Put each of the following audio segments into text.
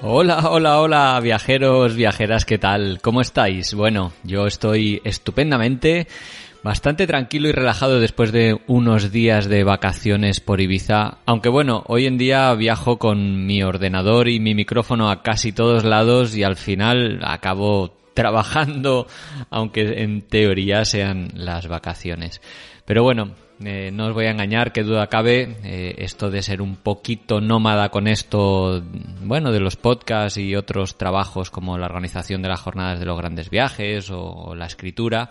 Hola, hola, hola, viajeros, viajeras, ¿qué tal? ¿Cómo estáis? Bueno, yo estoy estupendamente, bastante tranquilo y relajado después de unos días de vacaciones por Ibiza, aunque bueno, hoy en día viajo con mi ordenador y mi micrófono a casi todos lados y al final acabo trabajando, aunque en teoría sean las vacaciones. Pero bueno, eh, no os voy a engañar, que duda cabe, eh, esto de ser un poquito nómada con esto, bueno, de los podcasts y otros trabajos como la organización de las jornadas de los grandes viajes o la escritura,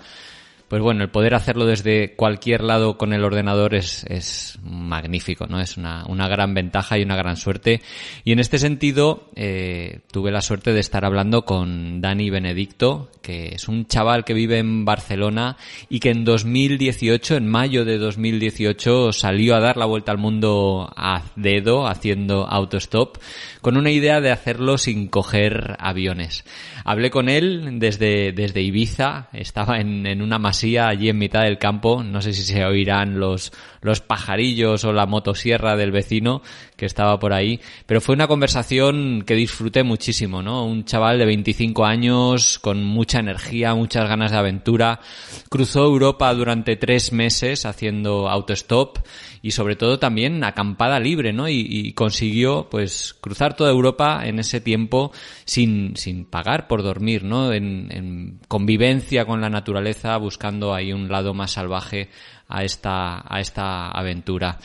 pues bueno, el poder hacerlo desde cualquier lado con el ordenador es, es magnífico, ¿no? Es una, una, gran ventaja y una gran suerte. Y en este sentido, eh, tuve la suerte de estar hablando con Dani Benedicto, que es un chaval que vive en Barcelona y que en 2018, en mayo de 2018, salió a dar la vuelta al mundo a dedo, haciendo autostop, con una idea de hacerlo sin coger aviones. Hablé con él desde, desde Ibiza, estaba en, en una masía allí en mitad del campo, no sé si se oirán los, los pajarillos o la motosierra del vecino que estaba por ahí, pero fue una conversación que disfruté muchísimo, ¿no? Un chaval de 25 años con mucha energía, muchas ganas de aventura, cruzó Europa durante tres meses haciendo autostop y sobre todo también acampada libre, ¿no? Y, y, consiguió pues cruzar toda Europa en ese tiempo sin, sin pagar por dormir, ¿no? En, en convivencia con la naturaleza, buscando ahí un lado más salvaje a esta, a esta aventura.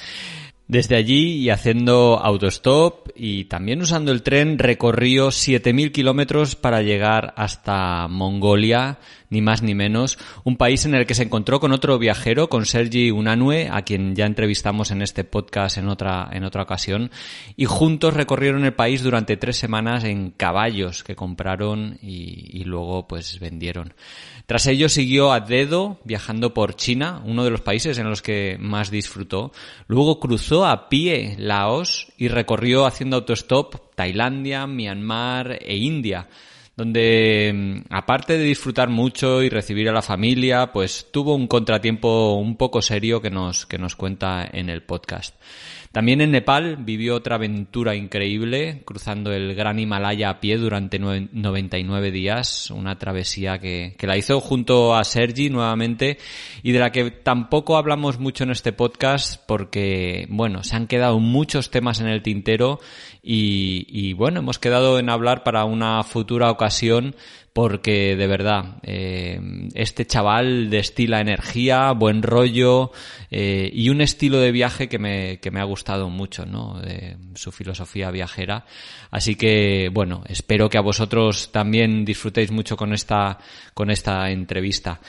Desde allí y haciendo autostop y también usando el tren recorrió 7.000 kilómetros para llegar hasta Mongolia, ni más ni menos, un país en el que se encontró con otro viajero, con Sergi Unanue, a quien ya entrevistamos en este podcast en otra, en otra ocasión, y juntos recorrieron el país durante tres semanas en caballos que compraron y, y luego pues vendieron. Tras ello siguió a dedo viajando por China, uno de los países en los que más disfrutó. Luego cruzó a pie Laos y recorrió haciendo autostop Tailandia, Myanmar e India donde aparte de disfrutar mucho y recibir a la familia, pues tuvo un contratiempo un poco serio que nos, que nos cuenta en el podcast. También en Nepal vivió otra aventura increíble, cruzando el gran Himalaya a pie durante 99 días, una travesía que, que la hizo junto a Sergi nuevamente y de la que tampoco hablamos mucho en este podcast porque, bueno, se han quedado muchos temas en el tintero y, y bueno, hemos quedado en hablar para una futura ocasión porque de verdad eh, este chaval destila energía, buen rollo eh, y un estilo de viaje que me, que me ha gustado mucho, ¿no? De su filosofía viajera. Así que bueno, espero que a vosotros también disfrutéis mucho con esta con esta entrevista.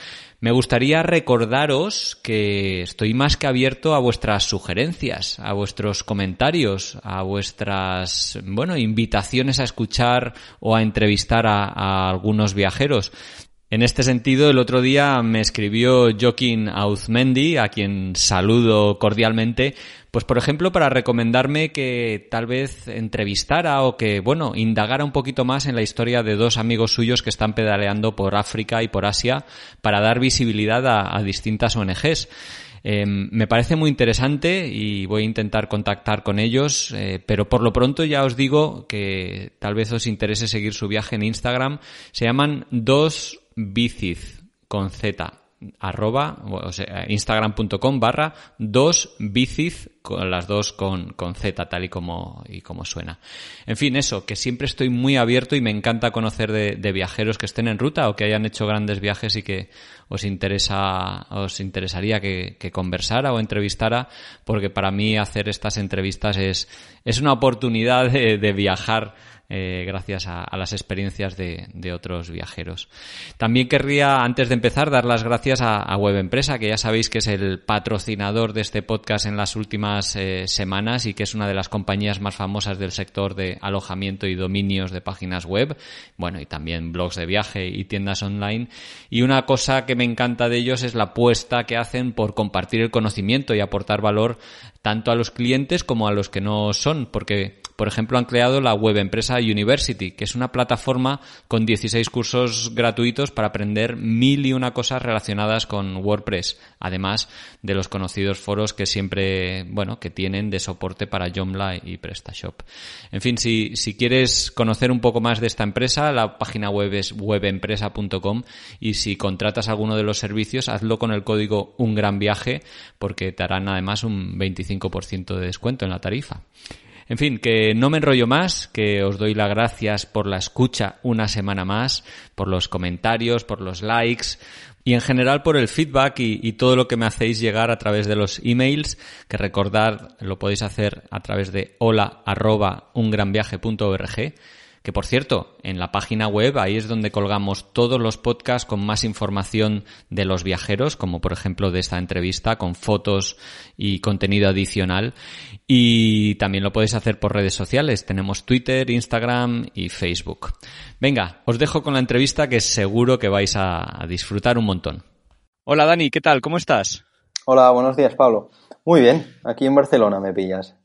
Me gustaría recordaros que estoy más que abierto a vuestras sugerencias, a vuestros comentarios, a vuestras, bueno, invitaciones a escuchar o a entrevistar a, a algunos viajeros. En este sentido, el otro día me escribió Joaquín Auzmendi, a quien saludo cordialmente, pues por ejemplo para recomendarme que tal vez entrevistara o que, bueno, indagara un poquito más en la historia de dos amigos suyos que están pedaleando por África y por Asia para dar visibilidad a, distintas ONGs. Em, me parece muy interesante y voy a intentar contactar con ellos, eh, pero por lo pronto ya os digo que tal vez os interese seguir su viaje en Instagram. Se llaman dos bicis con Z arroba, o sea, instagram.com barra dos bicis, con las dos con, con Z, tal y como, y suena. En fin, eso, que siempre estoy muy abierto y me encanta conocer de, de, viajeros que estén en ruta o que hayan hecho grandes viajes y que os interesa, os interesaría que, que conversara o entrevistara, porque para mí hacer estas entrevistas es, es una oportunidad de, de viajar eh, gracias a, las experiencias de, de, otros viajeros. También querría, antes de empezar, dar las gracias a, a Web Empresa, que ya sabéis que es el patrocinador de este podcast en las últimas eh, semanas y que es una de las compañías más famosas del sector de alojamiento y dominios de páginas web, bueno, y también blogs de viaje y tiendas online. Y una cosa que me encanta de ellos es la apuesta que hacen por compartir el conocimiento y aportar valor tanto a los clientes como a los que no son, porque por ejemplo, han creado la Web Empresa University, que es una plataforma con 16 cursos gratuitos para aprender mil y una cosas relacionadas con WordPress, además de los conocidos foros que siempre, bueno, que tienen de soporte para Joomla y PrestaShop. En fin, si, si quieres conocer un poco más de esta empresa, la página web es webempresa.com y si contratas alguno de los servicios, hazlo con el código Un Gran Viaje porque te harán además un 25% de descuento en la tarifa. En fin, que no me enrollo más, que os doy las gracias por la escucha una semana más, por los comentarios, por los likes y en general por el feedback y, y todo lo que me hacéis llegar a través de los emails, que recordad lo podéis hacer a través de hola arroba ungranviaje.org que por cierto, en la página web ahí es donde colgamos todos los podcasts con más información de los viajeros, como por ejemplo de esta entrevista, con fotos y contenido adicional. Y también lo podéis hacer por redes sociales. Tenemos Twitter, Instagram y Facebook. Venga, os dejo con la entrevista que seguro que vais a disfrutar un montón. Hola Dani, ¿qué tal? ¿Cómo estás? Hola, buenos días Pablo. Muy bien, aquí en Barcelona me pillas.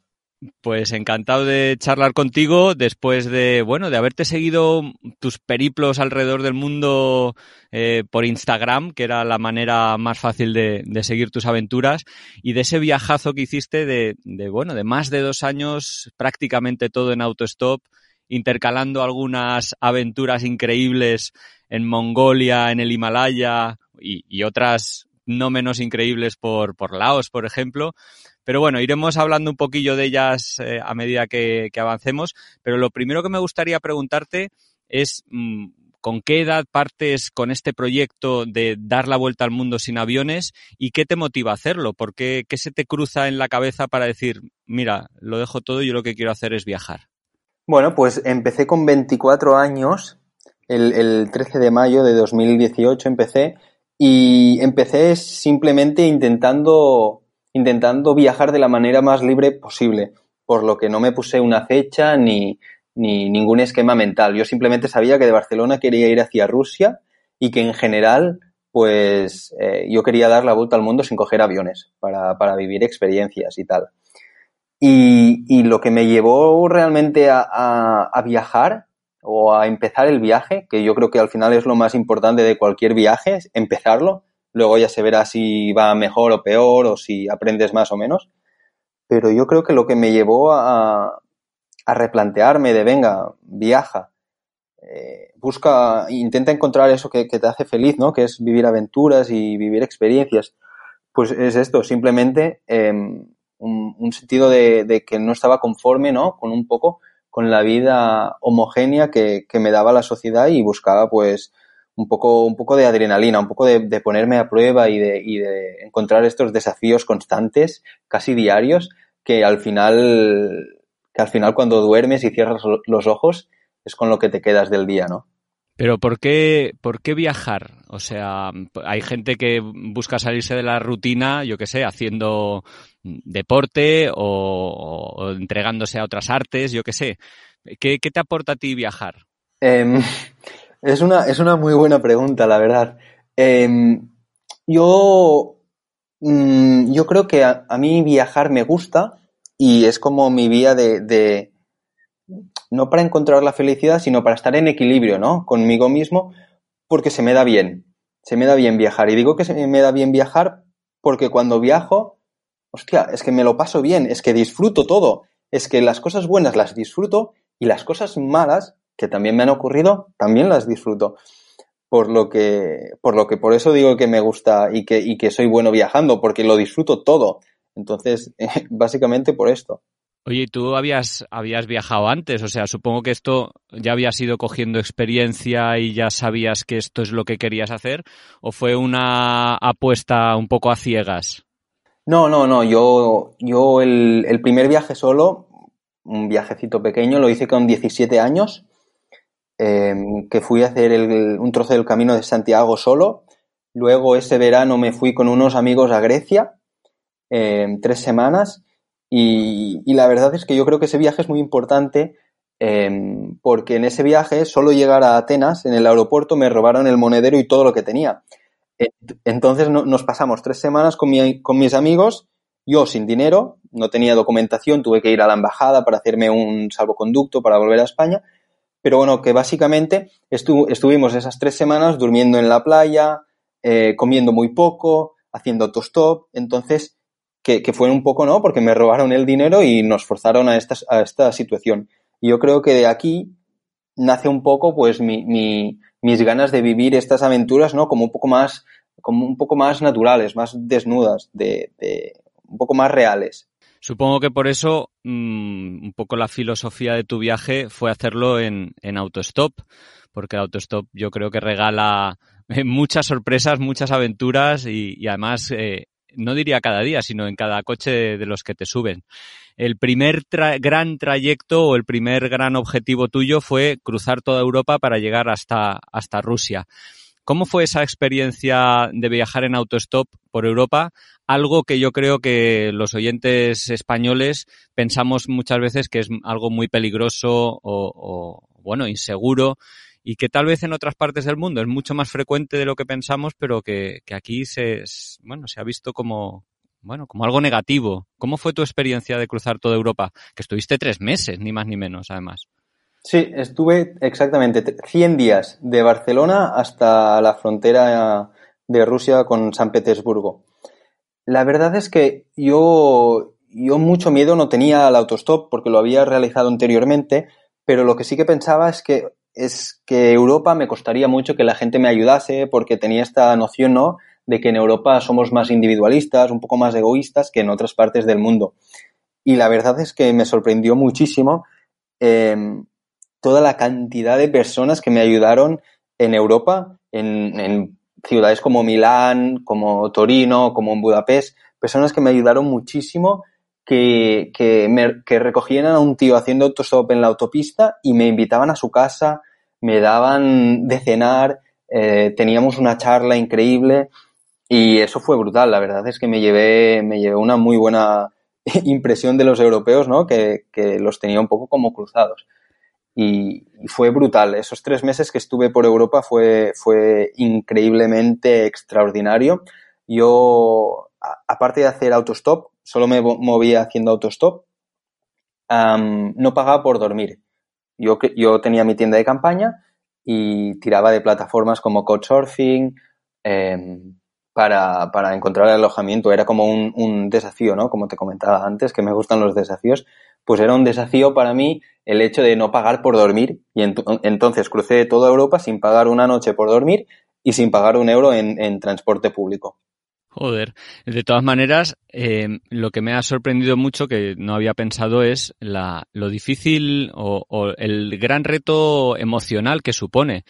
Pues encantado de charlar contigo después de, bueno, de haberte seguido tus periplos alrededor del mundo eh, por Instagram, que era la manera más fácil de, seguir tus aventuras, y de ese viajazo que hiciste de, de, bueno, de más de dos años, prácticamente todo en autostop, intercalando algunas aventuras increíbles en Mongolia, en el Himalaya y, y otras no menos increíbles por, por Laos, por ejemplo. Pero bueno, iremos hablando un poquillo de ellas eh, a medida que, avancemos. Pero lo primero que me gustaría preguntarte es mmm, con qué edad partes con este proyecto de dar la vuelta al mundo sin aviones y qué te motiva a hacerlo. ¿Por qué, qué se te cruza en la cabeza para decir, mira, lo dejo todo y yo lo que quiero hacer es viajar? Bueno, pues empecé con 24 años, el, el 13 de mayo de 2018 empecé y empecé simplemente intentando intentando viajar de la manera más libre posible, por lo que no me puse una fecha ni, ni ningún esquema mental. Yo simplemente sabía que de Barcelona quería ir hacia Rusia y que en general, pues eh, yo quería dar la vuelta al mundo sin coger aviones para, para vivir experiencias y tal. Y, y, lo que me llevó realmente a, a, a, viajar o a empezar el viaje, que yo creo que al final es lo más importante de cualquier viaje, es empezarlo, Luego ya se verá si va mejor o peor o si aprendes más o menos. Pero yo creo que lo que me llevó a, a replantearme de, venga, viaja, eh, busca, intenta encontrar eso que, te hace feliz, ¿no? Que es vivir aventuras y vivir experiencias. Pues es esto, simplemente eh, un, sentido de, que no estaba conforme, ¿no? Con un poco, con la vida homogénea que me daba la sociedad y buscaba, pues, un poco, un poco de adrenalina, un poco de, de ponerme a prueba y de, y de, encontrar estos desafíos constantes, casi diarios, que al final, que al final cuando duermes y cierras los ojos es con lo que te quedas del día, ¿no? Pero ¿por qué, ¿por qué viajar? O sea, hay gente que busca salirse de la rutina, yo qué sé, haciendo deporte o, o entregándose a otras artes, yo qué sé. ¿Qué, ¿Qué, te aporta a ti viajar? Eh, es una, es una muy buena pregunta, la verdad. Eh, yo, mmm, yo creo que a, a, mí viajar me gusta y es como mi vía de, de, no para encontrar la felicidad, sino para estar en equilibrio, ¿no? Conmigo mismo, porque se me da bien. Se me da bien viajar. Y digo que se me da bien viajar porque cuando viajo, hostia, es que me lo paso bien, es que disfruto todo, es que las cosas buenas las disfruto y las cosas malas que también me han ocurrido, también las disfruto. Por lo que, por lo que por eso digo que me gusta y que, y que soy bueno viajando, porque lo disfruto todo. Entonces, básicamente por esto. Oye, ¿tú habías, habías viajado antes? O sea, supongo que esto ya habías ido cogiendo experiencia y ya sabías que esto es lo que querías hacer, o fue una apuesta un poco a ciegas? No, no, no. Yo, yo el, el primer viaje solo, un viajecito pequeño, lo hice con 17 años, eh, que fui a hacer un trozo del camino de Santiago solo. Luego ese verano me fui con unos amigos a Grecia, eh, tres semanas, y, la verdad es que yo creo que ese viaje es muy importante eh, porque en ese viaje, solo llegar a Atenas, en el aeropuerto, me robaron el monedero y todo lo que tenía. Entonces no, nos pasamos tres semanas con mis amigos, yo sin dinero, no tenía documentación, tuve que ir a la embajada para hacerme un salvoconducto para volver a España, pero bueno, que básicamente estu estuvimos esas tres semanas durmiendo en la playa, eh, comiendo muy poco, haciendo autostop, entonces que, que, fue un poco, ¿no? Porque me robaron el dinero y nos forzaron a esta, a esta situación. Y yo creo que de aquí nace un poco, pues, mi, mi, mis ganas de vivir estas aventuras, ¿no? Como un poco más, como un poco más naturales, más desnudas, de, de un poco más reales. Supongo que por eso mmm, un poco la filosofía de tu viaje fue hacerlo en, en autostop, porque el autostop yo creo que regala muchas sorpresas, muchas aventuras y, además eh, no diría cada día, sino en cada coche de los que te suben. El primer gran trayecto o el primer gran objetivo tuyo fue cruzar toda Europa para llegar hasta, hasta Rusia. ¿Cómo fue esa experiencia de viajar en autostop por Europa? Algo que yo creo que los oyentes españoles pensamos muchas veces que es algo muy peligroso o, o bueno, inseguro y que tal vez en otras partes del mundo es mucho más frecuente de lo que pensamos, pero que, que aquí se, bueno, se ha visto como, bueno, como algo negativo. ¿Cómo fue tu experiencia de cruzar toda Europa? Que estuviste tres meses, ni más ni menos, además. Sí, estuve exactamente 100 días de Barcelona hasta la frontera de Rusia con San Petersburgo. La verdad es que yo, yo mucho miedo no tenía al autostop porque lo había realizado anteriormente, pero lo que sí que pensaba es que es que Europa me costaría mucho que la gente me ayudase porque tenía esta noción, ¿no? De que en Europa somos más individualistas, un poco más egoístas que en otras partes del mundo. Y la verdad es que me sorprendió muchísimo eh, toda la cantidad de personas que me ayudaron en Europa, en, ciudades como Milán, como Torino, como en Budapest, personas que me ayudaron muchísimo que, me, recogían a un tío haciendo autostop en la autopista y me invitaban a su casa, me daban de cenar, eh, teníamos una charla increíble y eso fue brutal. La verdad es que me llevé, me llevé una muy buena impresión de los europeos, ¿no? Que, que los tenía un poco como cruzados. Y, fue brutal. Esos tres meses que estuve por Europa fue, fue increíblemente extraordinario. Yo, aparte de hacer autostop, solo me movía haciendo autostop, no pagaba por dormir. Yo, yo tenía mi tienda de campaña y tiraba de plataformas como Couchsurfing eh, para, para, encontrar alojamiento. Era como un, un, desafío, ¿no? Como te comentaba antes, que me gustan los desafíos. Pues era un desafío para mí el hecho de no pagar por dormir. Y ent entonces crucé toda Europa sin pagar una noche por dormir y sin pagar un euro en, en transporte público. Joder. De todas maneras, eh, lo que me ha sorprendido mucho, que no había pensado, es la, lo difícil o, el gran reto emocional que supone.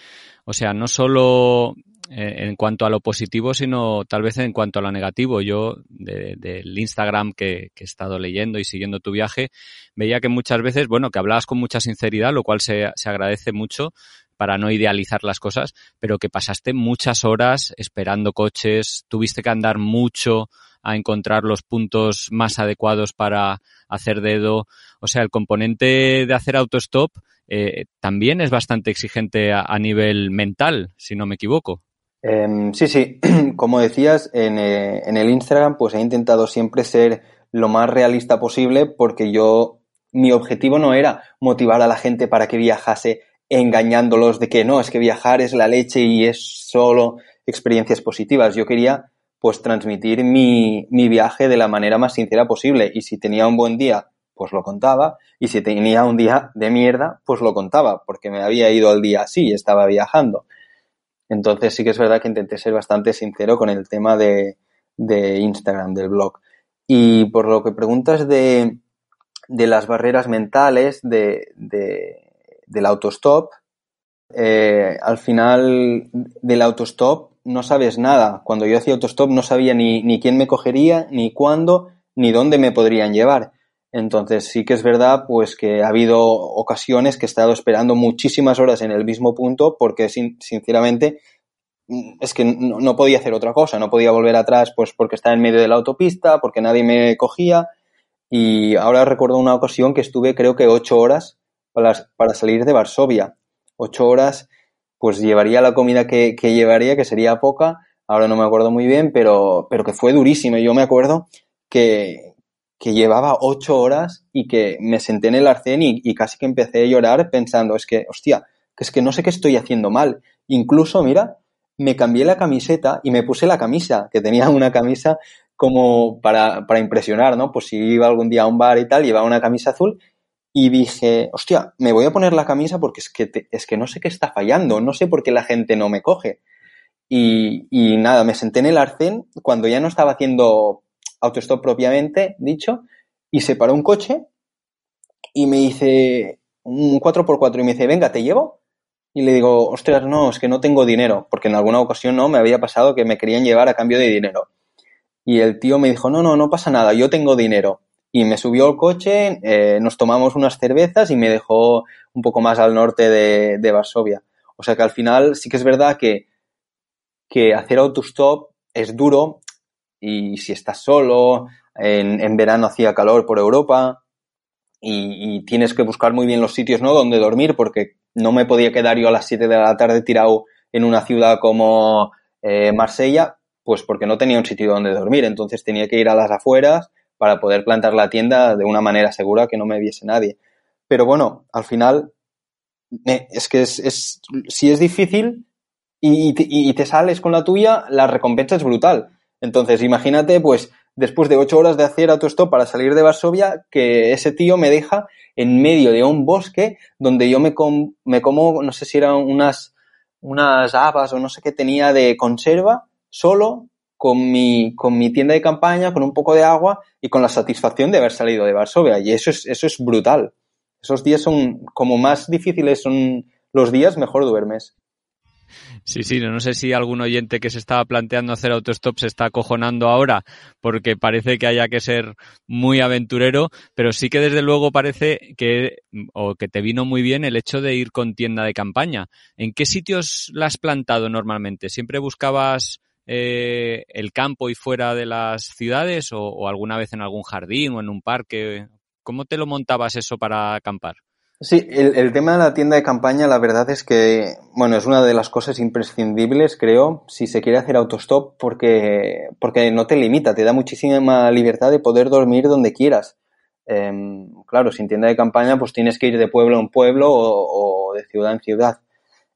O sea, no solo en cuanto a lo positivo, sino tal vez en cuanto a lo negativo. Yo, del de, de Instagram que, he estado leyendo y siguiendo tu viaje, veía que muchas veces, bueno, que hablabas con mucha sinceridad, lo cual se, se agradece mucho, para no idealizar las cosas, pero que pasaste muchas horas esperando coches, tuviste que andar mucho a encontrar los puntos más adecuados para hacer dedo. O sea, el componente de hacer autostop eh, también es bastante exigente a, nivel mental, si no me equivoco. Eh, sí, sí. Como decías, en, eh, en el Instagram, pues he intentado siempre ser lo más realista posible porque yo, mi objetivo no era motivar a la gente para que viajase engañándolos de que no, es que viajar es la leche y es solo experiencias positivas. Yo quería pues transmitir mi, mi viaje de la manera más sincera posible. Y si tenía un buen día, pues lo contaba. Y si tenía un día de mierda, pues lo contaba, porque me había ido al día así estaba viajando. Entonces sí que es verdad que intenté ser bastante sincero con el tema de, de Instagram, del blog. Y por lo que preguntas de, de las barreras mentales, de, de del autostop, eh, al final del autostop no sabes nada. Cuando yo hacía autostop no sabía ni, ni quién me cogería, ni cuándo, ni dónde me podrían llevar. Entonces sí que es verdad pues que ha habido ocasiones que he estado esperando muchísimas horas en el mismo punto porque sinceramente mm, es que no, no, podía hacer otra cosa, no podía volver atrás pues porque estaba en medio de la autopista, porque nadie me cogía y ahora recuerdo una ocasión que estuve creo que ocho horas para, para salir de Varsovia. Ocho horas pues llevaría la comida que, que llevaría, que sería poca, ahora no me acuerdo muy bien, pero, pero que fue durísimo. Yo me acuerdo que, que llevaba ocho horas y que me senté en el arcén y, casi que empecé a llorar pensando, es que, hostia, que es que no sé qué estoy haciendo mal. Incluso, mira, me cambié la camiseta y me puse la camisa, que tenía una camisa como para, para impresionar, ¿no? Pues si iba algún día a un bar y tal, llevaba una camisa azul y dije, hostia, me voy a poner la camisa porque es que, te, es que no sé qué está fallando, no sé por qué la gente no me coge. Y, y nada, me senté en el arcén cuando ya no estaba haciendo autostop propiamente dicho, y se paró un coche y me dice un 4x4 y me dice, venga, te llevo. Y le digo, ostras, no, es que no tengo dinero, porque en alguna ocasión no me había pasado que me querían llevar a cambio de dinero. Y el tío me dijo, no, no, no pasa nada, yo tengo dinero. Y me subió al coche, eh, nos tomamos unas cervezas y me dejó un poco más al norte de, de Varsovia. O sea que al final sí que es verdad que, que hacer autostop es duro y si estás solo, en, en verano hacía calor por Europa y, tienes que buscar muy bien los sitios ¿no? donde dormir porque no me podía quedar yo a las 7 de la tarde tirado en una ciudad como eh, Marsella, pues porque no tenía un sitio donde dormir, entonces tenía que ir a las afueras para poder plantar la tienda de una manera segura que no me viese nadie. Pero bueno, al final es que es, es si es difícil y, y te sales con la tuya, la recompensa es brutal entonces, imagínate, pues, después de ocho horas de hacer autostop para salir de Varsovia, que ese tío me deja en medio de un bosque donde yo me, com me como, no sé si eran unas, unas habas o no sé qué tenía de conserva, solo, con mi, con mi tienda de campaña, con un poco de agua y con la satisfacción de haber salido de Varsovia. Y eso es, eso es brutal. Esos días son, como más difíciles son los días, mejor duermes. Sí, sí, no, sé si algún oyente que se estaba planteando hacer autostop se está acojonando ahora porque parece que haya que ser muy aventurero, pero sí que desde luego parece que, o que te vino muy bien el hecho de ir con tienda de campaña. ¿En qué sitios la has plantado normalmente? ¿Siempre buscabas eh, el campo y fuera de las ciudades o, o alguna vez en algún jardín o en un parque? ¿Cómo te lo montabas eso para acampar? Sí, el, tema de la tienda de campaña, la verdad es que, bueno, es una de las cosas imprescindibles, creo, si se quiere hacer autostop, porque, porque no te limita, te da muchísima libertad de poder dormir donde quieras. Eh, claro, sin tienda de campaña, pues tienes que ir de pueblo en pueblo o, o, de ciudad en ciudad.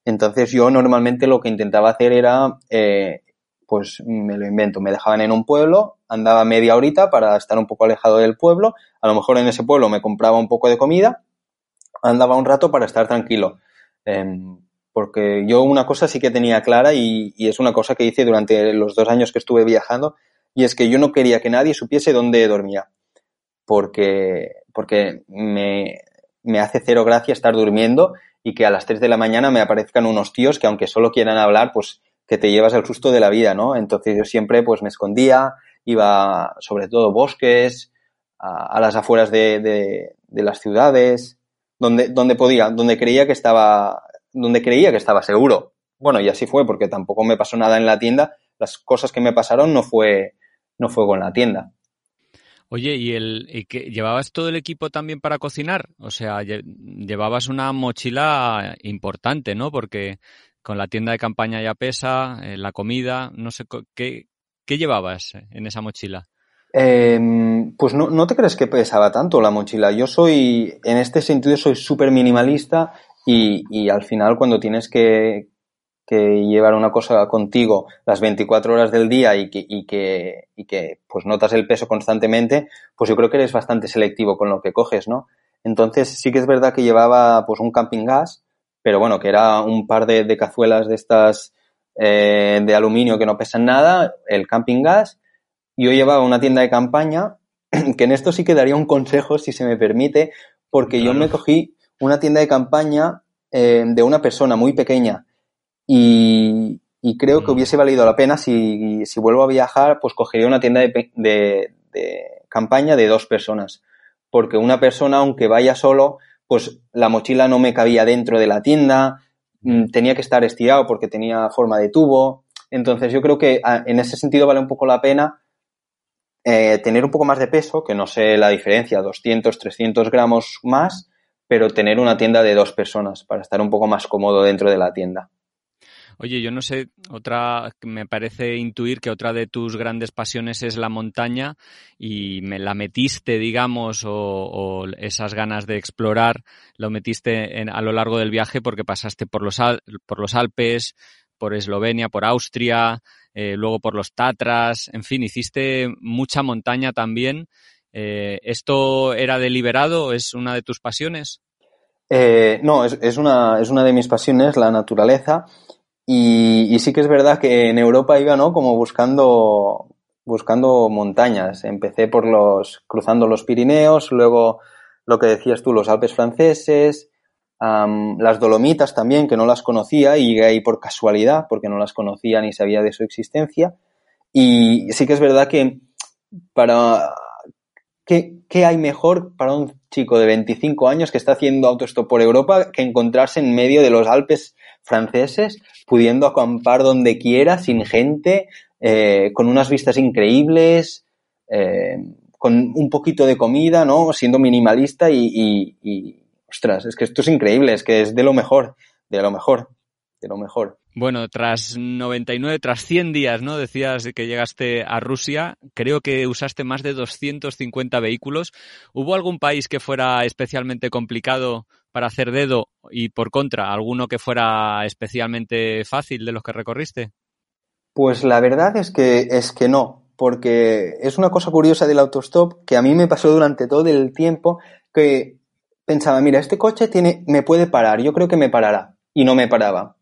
Entonces yo normalmente lo que intentaba hacer era, eh, pues me lo invento, me dejaban en un pueblo, andaba media horita para estar un poco alejado del pueblo, a lo mejor en ese pueblo me compraba un poco de comida, andaba un rato para estar tranquilo. Eh, porque yo una cosa sí que tenía clara y, y, es una cosa que hice durante los dos años que estuve viajando y es que yo no quería que nadie supiese dónde dormía. Porque, porque me, me hace cero gracia estar durmiendo y que a las 3 de la mañana me aparezcan unos tíos que aunque solo quieran hablar, pues que te llevas el susto de la vida, ¿no? Entonces yo siempre pues me escondía, iba sobre todo bosques, a, a las afueras de, de, de las ciudades, donde, donde podía, donde creía que estaba, donde creía que estaba seguro. Bueno, y así fue, porque tampoco me pasó nada en la tienda. Las cosas que me pasaron no fue, no fue con la tienda. Oye, ¿y, el, y que llevabas todo el equipo también para cocinar? O sea, llevabas una mochila importante, ¿no? Porque con la tienda de campaña ya pesa, eh, la comida, no sé, ¿qué, qué llevabas en esa mochila? Eh, pues no, no te crees que pesaba tanto la mochila. Yo soy, en este sentido, soy súper minimalista y, y, al final cuando tienes que, que llevar una cosa contigo las 24 horas del día y que, y que, y que pues notas el peso constantemente, pues yo creo que eres bastante selectivo con lo que coges, ¿no? Entonces sí que es verdad que llevaba pues un camping gas, pero bueno, que era un par de, cazuelas de estas eh, de aluminio que no pesan nada, el camping gas. Yo llevaba una tienda de campaña, que en esto sí que daría un consejo, si se me permite, porque yo me cogí una tienda de campaña eh, de una persona muy pequeña y, creo que mm. hubiese valido la pena si, si, vuelvo a viajar, pues cogería una tienda de, de, de campaña de dos personas porque una persona, aunque vaya solo, pues la mochila no me cabía dentro de la tienda, mm, tenía que estar estirado porque tenía forma de tubo. Entonces yo creo que ah, en ese sentido vale un poco la pena eh, tener un poco más de peso, que no sé la diferencia, 200, 300 gramos más, pero tener una tienda de dos personas para estar un poco más cómodo dentro de la tienda. Oye, yo no sé, otra, me parece intuir que otra de tus grandes pasiones es la montaña y me la metiste, digamos, o, esas ganas de explorar, lo metiste a lo largo del viaje porque pasaste por los, por los Alpes, por Eslovenia, por Austria, eh, luego por los Tatras, en fin, hiciste mucha montaña también. Eh, ¿Esto era deliberado? ¿Es una de tus pasiones? Eh, no, es, una, es una de mis pasiones, la naturaleza. Y, sí que es verdad que en Europa iba, ¿no? Como buscando, buscando montañas. Empecé por los, cruzando los Pirineos, luego lo que decías tú, los Alpes franceses, las Dolomitas también, que no las conocía, y ahí por casualidad, porque no las conocía ni sabía de su existencia. Y sí que es verdad que para, ¿qué, ¿qué, hay mejor para un chico de 25 años que está haciendo autostop por Europa que encontrarse en medio de los Alpes franceses, pudiendo acampar donde quiera, sin gente, eh, con unas vistas increíbles, eh, con un poquito de comida, ¿no? Siendo minimalista y, ostras, es que esto es increíble, es que es de lo mejor, de lo mejor, de lo mejor. Bueno, tras 99, tras 100 días, ¿no? Decías que llegaste a Rusia, creo que usaste más de 250 vehículos. ¿Hubo algún país que fuera especialmente complicado para hacer dedo y por contra, alguno que fuera especialmente fácil de los que recorriste? Pues la verdad es que es que no, porque es una cosa curiosa del autostop que a mí me pasó durante todo el tiempo que pensaba, mira, este coche tiene me puede parar, yo creo que me parará y no me paraba.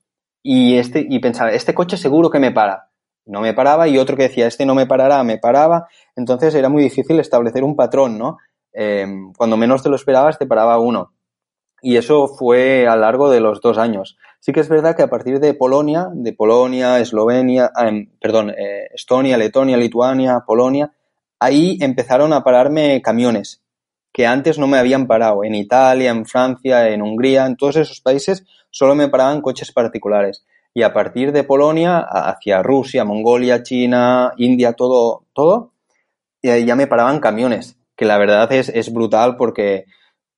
Y este y pensaba, este coche seguro que me para. No me paraba y otro que decía, este no me parará, me paraba. Entonces era muy difícil establecer un patrón, ¿no? Eh, cuando menos te lo esperabas te paraba uno. Y eso fue a lo largo de los dos años. Sí que es verdad que a partir de Polonia, de Polonia, Eslovenia, ah, em, perdón, eh, Estonia, Letonia, Lituania, Polonia, ahí empezaron a pararme camiones que antes no me habían parado. En Italia, en Francia, en Hungría, en todos esos países solo me paraban coches particulares. Y a partir de Polonia, hacia Rusia, Mongolia, China, India, todo, todo, ya me paraban camiones, que la verdad es, es brutal porque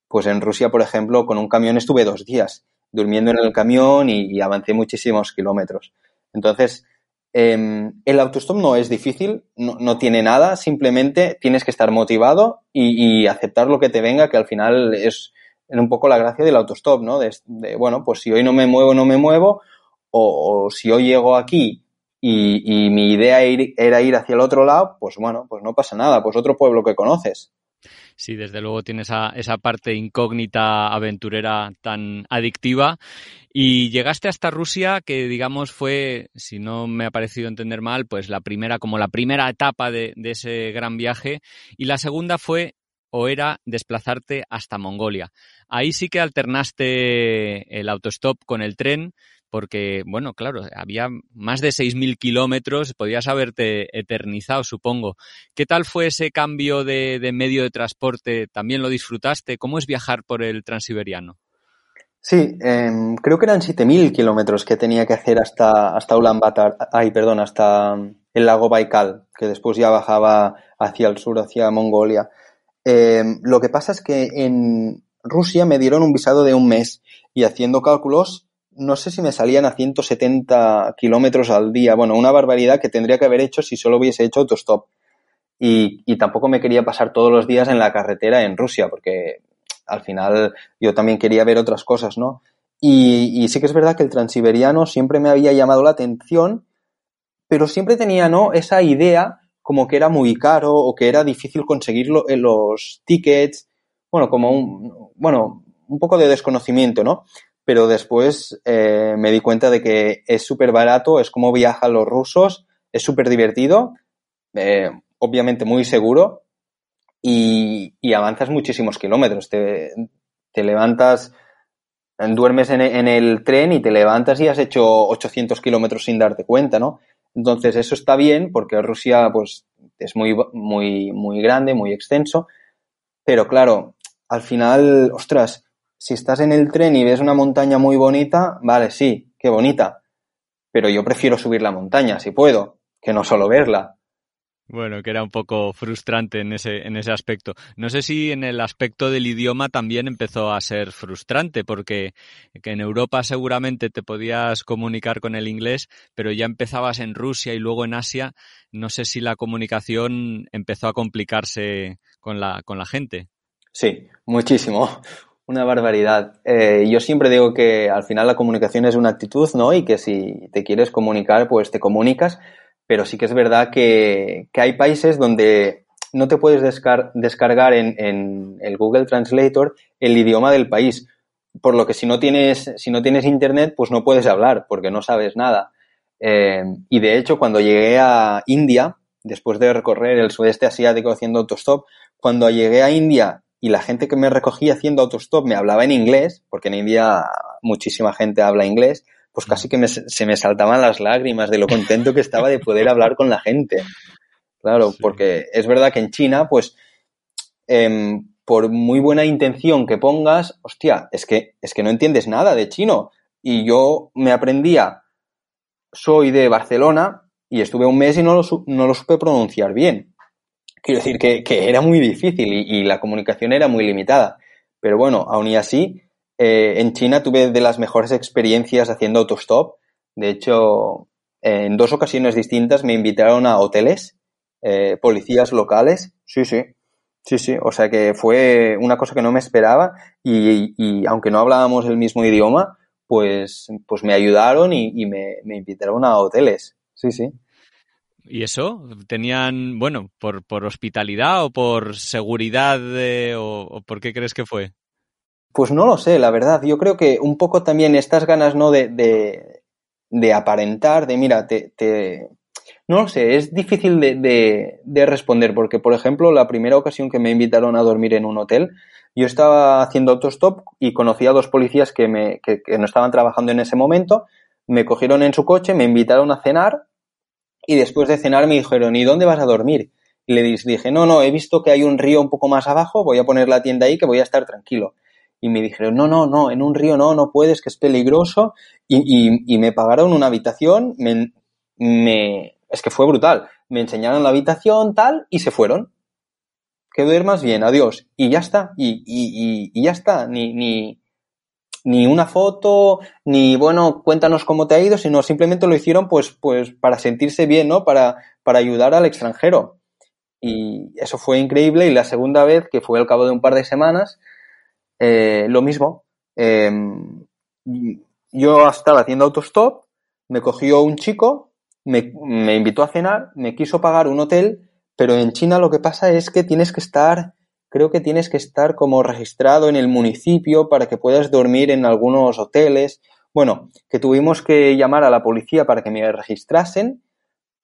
pues en Rusia, por ejemplo, con un camión estuve dos días durmiendo en el camión y, avancé muchísimos kilómetros. Entonces, em, el autostop no es difícil, no, tiene nada, simplemente tienes que estar motivado y, aceptar lo que te venga, que al final es un poco la gracia del autostop, ¿no? De, bueno, pues si hoy no me muevo, no me muevo, o, si hoy llego aquí y, mi idea era ir hacia el otro lado, pues bueno, pues no pasa nada, pues otro pueblo que conoces sí, desde luego tiene esa, esa parte incógnita aventurera tan adictiva. Y llegaste hasta Rusia, que digamos fue, si no me ha parecido entender mal, pues la primera, como la primera etapa de, de ese gran viaje. Y la segunda fue o era desplazarte hasta Mongolia. Ahí sí que alternaste el autostop con el tren, porque, bueno, claro, había más de 6.000 kilómetros, podías haberte eternizado, supongo. ¿Qué tal fue ese cambio de, medio de transporte? ¿También lo disfrutaste? ¿Cómo es viajar por el transiberiano? Sí, em, creo que eran 7.000 kilómetros que tenía que hacer hasta, hasta Ulaanbaatar, ay, perdón, hasta el lago Baikal, que después ya bajaba hacia el sur, hacia Mongolia. Em, lo que pasa es que en Rusia me dieron un visado de un mes y haciendo cálculos no sé si me salían a 170 kilómetros al día. Bueno, una barbaridad que tendría que haber hecho si solo hubiese hecho autostop. Y, y tampoco me quería pasar todos los días en la carretera en Rusia, porque al final yo también quería ver otras cosas, ¿no? Y, sí que es verdad que el transiberiano siempre me había llamado la atención, pero siempre tenía, ¿no? Esa idea como que era muy caro o que era difícil conseguir eh, los tickets, bueno, como un, bueno, un poco de desconocimiento, ¿no? Pero después eh, me di cuenta de que es súper barato, es como viajan los rusos, es súper divertido, eh, obviamente muy seguro y, avanzas muchísimos kilómetros. Te, te levantas duermes en, el tren y te levantas y has hecho 800 kilómetros sin darte cuenta, ¿no? Entonces eso está bien porque Rusia pues es muy, muy, muy grande, muy extenso, pero claro, al final, ostras, si estás en el tren y ves una montaña muy bonita, vale, sí, qué bonita, pero yo prefiero subir la montaña si puedo, que no solo verla. Bueno, que era un poco frustrante en ese, en ese aspecto. No sé si en el aspecto del idioma también empezó a ser frustrante, porque en Europa seguramente te podías comunicar con el inglés, pero ya empezabas en Rusia y luego en Asia. No sé si la comunicación empezó a complicarse con la, con la gente. Sí, muchísimo. Una barbaridad. Eh, yo siempre digo que al final la comunicación es una actitud, ¿no? Y que si te quieres comunicar, pues te comunicas pero sí que es verdad que, hay países donde no te puedes descargar en, el Google Translator el idioma del país, por lo que si no tienes, si no tienes internet, pues no puedes hablar porque no sabes nada. Eh, y de hecho, cuando llegué a India, después de recorrer el sudeste asiático haciendo autostop, cuando llegué a India y la gente que me recogía haciendo autostop me hablaba en inglés, porque en India muchísima gente habla inglés, pues casi que se me saltaban las lágrimas de lo contento que estaba de poder hablar con la gente. Claro, porque es verdad que en China, pues, em, por muy buena intención que pongas, hostia, es que, es que no entiendes nada de chino. Y yo me aprendía, soy de Barcelona y estuve un mes y no lo, no lo supe pronunciar bien. Quiero decir que, era muy difícil y, y, la comunicación era muy limitada. Pero bueno, aún y así, eh, en China tuve de las mejores experiencias haciendo autostop. De hecho, en dos ocasiones distintas me invitaron a hoteles, eh, policías locales. Sí, sí. Sí, sí. O sea que fue una cosa que no me esperaba y, aunque no hablábamos el mismo idioma, pues, pues me ayudaron y, me, invitaron a hoteles. Sí, sí. ¿Y eso? ¿Tenían, bueno, por, por hospitalidad o por seguridad o por qué crees que fue? Pues no lo sé, la verdad. Yo creo que un poco también estas ganas, ¿no? De, de, aparentar, de mira, te, te, No lo sé, es difícil de, de, responder porque, por ejemplo, la primera ocasión que me invitaron a dormir en un hotel, yo estaba haciendo autostop y conocí a dos policías que, me, que, que no estaban trabajando en ese momento, me cogieron en su coche, me invitaron a cenar y después de cenar me dijeron, ¿y dónde vas a dormir? Y le dije, no, no, he visto que hay un río un poco más abajo, voy a poner la tienda ahí que voy a estar tranquilo y me dijeron, no, no, no, en un río no, no puedes, que es peligroso. Y, me pagaron una habitación, me, me, es que fue brutal. Me enseñaron la habitación, tal, y se fueron. Que duermas bien, adiós. Y ya está, y, y, y ya está. Ni, ni, ni una foto, ni bueno, cuéntanos cómo te ha ido, sino simplemente lo hicieron pues, pues para sentirse bien, ¿no? Para, para ayudar al extranjero. Y eso fue increíble. Y la segunda vez, que fue al cabo de un par de semanas, eh, lo mismo. Em, yo estaba haciendo autostop, me cogió un chico, me, me, invitó a cenar, me quiso pagar un hotel, pero en China lo que pasa es que tienes que estar, creo que tienes que estar como registrado en el municipio para que puedas dormir en algunos hoteles. Bueno, que tuvimos que llamar a la policía para que me registrasen,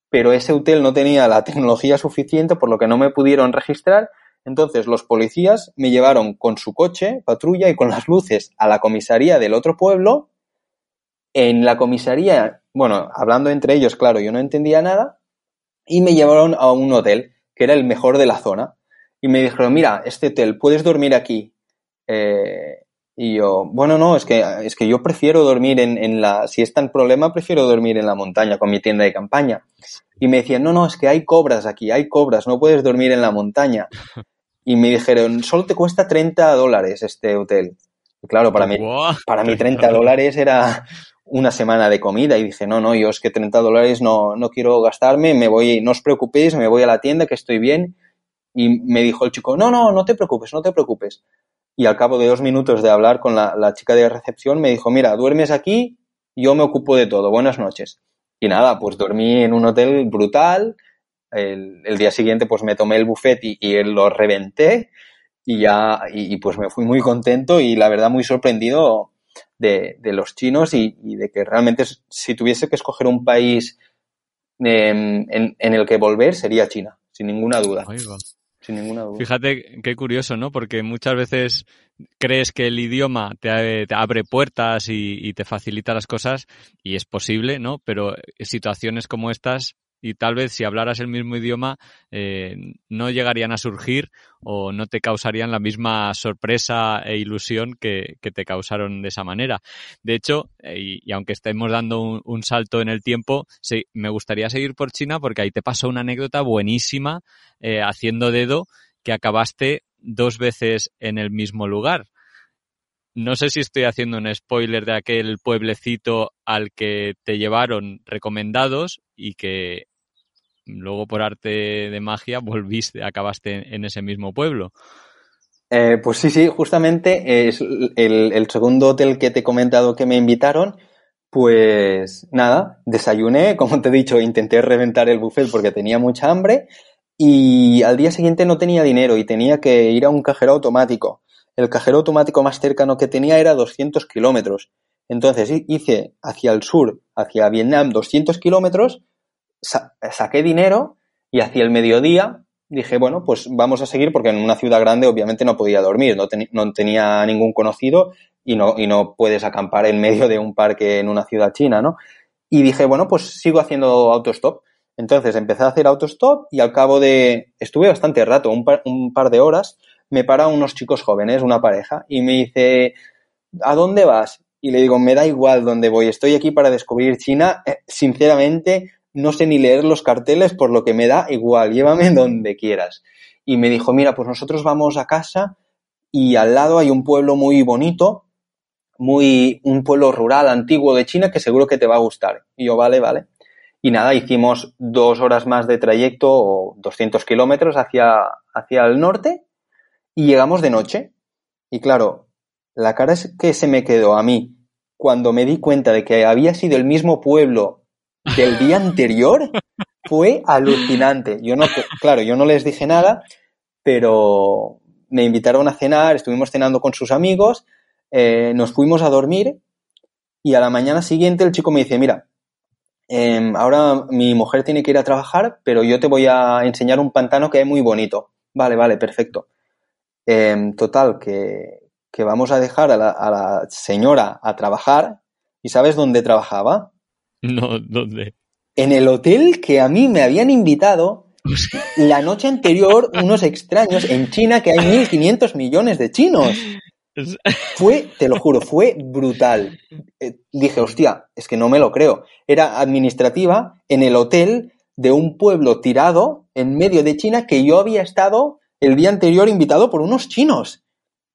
pero ese hotel no tenía la tecnología suficiente, por lo que no me pudieron registrar entonces los policías me llevaron con su coche, patrulla y con las luces a la comisaría del otro pueblo. En la comisaría, bueno, hablando entre ellos, claro, yo no entendía nada. Y me llevaron a un hotel, que era el mejor de la zona. Y me dijeron, mira, este hotel, puedes dormir aquí. Eh, y yo, bueno, no, es que, es que yo prefiero dormir en, en, la, si es tan problema, prefiero dormir en la montaña con mi tienda de campaña. Y me decían, no, no, es que hay cobras aquí, hay cobras, no puedes dormir en la montaña. Y me dijeron, solo te cuesta 30 dólares este hotel. Y claro, para mí, para mí 30 dólares era una semana de comida y dije, no, no, yo es que 30 dólares no, no quiero gastarme, me voy, no os preocupéis, me voy a la tienda que estoy bien. Y me dijo el chico, no, no, no te preocupes, no te preocupes. y al cabo de dos minutos de hablar con la, chica de recepción me dijo, mira, duermes aquí, yo me ocupo de todo, buenas noches. Y nada, pues dormí en un hotel brutal, el, día siguiente pues me tomé el buffet y, lo reventé y ya, y, pues me fui muy contento y la verdad muy sorprendido de, los chinos y, de que realmente si tuviese que escoger un país en, en el que volver sería China, sin ninguna duda. Sin ninguna duda. Fíjate qué curioso, ¿no? Porque muchas veces crees que el idioma te, te abre puertas y, y, te facilita las cosas y es posible, ¿no? Pero situaciones como estas y tal vez si hablaras el mismo idioma eh, no llegarían a surgir o no te causarían la misma sorpresa e ilusión que, que te causaron de esa manera. De hecho, eh, y, aunque estemos dando un, un, salto en el tiempo, sí, me gustaría seguir por China porque ahí te pasó una anécdota buenísima eh, haciendo dedo que acabaste dos veces en el mismo lugar. No sé si estoy haciendo un spoiler de aquel pueblecito al que te llevaron recomendados y que luego por arte de magia volviste, acabaste en ese mismo pueblo. Eh, pues sí, sí, justamente es el, el, segundo hotel que te he comentado que me invitaron. Pues nada, desayuné, como te he dicho, intenté reventar el buffet porque tenía mucha hambre y al día siguiente no tenía dinero y tenía que ir a un cajero automático. El cajero automático más cercano que tenía era 200 kilómetros. Entonces hice hacia el sur, hacia Vietnam, 200 kilómetros sa saqué dinero y hacia el mediodía dije, bueno, pues vamos a seguir porque en una ciudad grande obviamente no podía dormir, no tenía ningún conocido y no, y no puedes acampar en medio de un parque en una ciudad china, ¿no? Y dije, bueno, pues sigo haciendo autostop. Entonces empecé a hacer autostop y al cabo de, estuve bastante rato, un par, un par de horas, me para unos chicos jóvenes, una pareja, y me dice, ¿a dónde vas? Y le digo, me da igual dónde voy, estoy aquí para descubrir China. Eh, sinceramente, no sé ni leer los carteles, por lo que me da igual, llévame donde quieras. Y me dijo, mira, pues nosotros vamos a casa y al lado hay un pueblo muy bonito, muy, un pueblo rural antiguo de China que seguro que te va a gustar. Y yo, vale, vale. Y nada, hicimos dos horas más de trayecto o 200 kilómetros hacia, hacia el norte y llegamos de noche. Y claro, la cara es que se me quedó a mí cuando me di cuenta de que había sido el mismo pueblo del día anterior fue alucinante. Yo no, claro, yo no les dije nada, pero me invitaron a cenar, estuvimos cenando con sus amigos, eh, nos fuimos a dormir y a la mañana siguiente el chico me dice, mira, eh, ahora mi mujer tiene que ir a trabajar, pero yo te voy a enseñar un pantano que es muy bonito. Vale, vale, perfecto. Eh, total, que, que, vamos a dejar a la señora a trabajar. ¿Y sabes dónde trabajaba? No, ¿dónde? En el hotel que a mí me habían invitado la noche anterior unos extraños en China que hay 1.500 millones de chinos. Fue, te lo juro, fue brutal. Eh, dije, hostia, es que no me lo creo. Era administrativa en el hotel de un pueblo tirado en medio de China que yo había estado el día anterior invitado por unos chinos.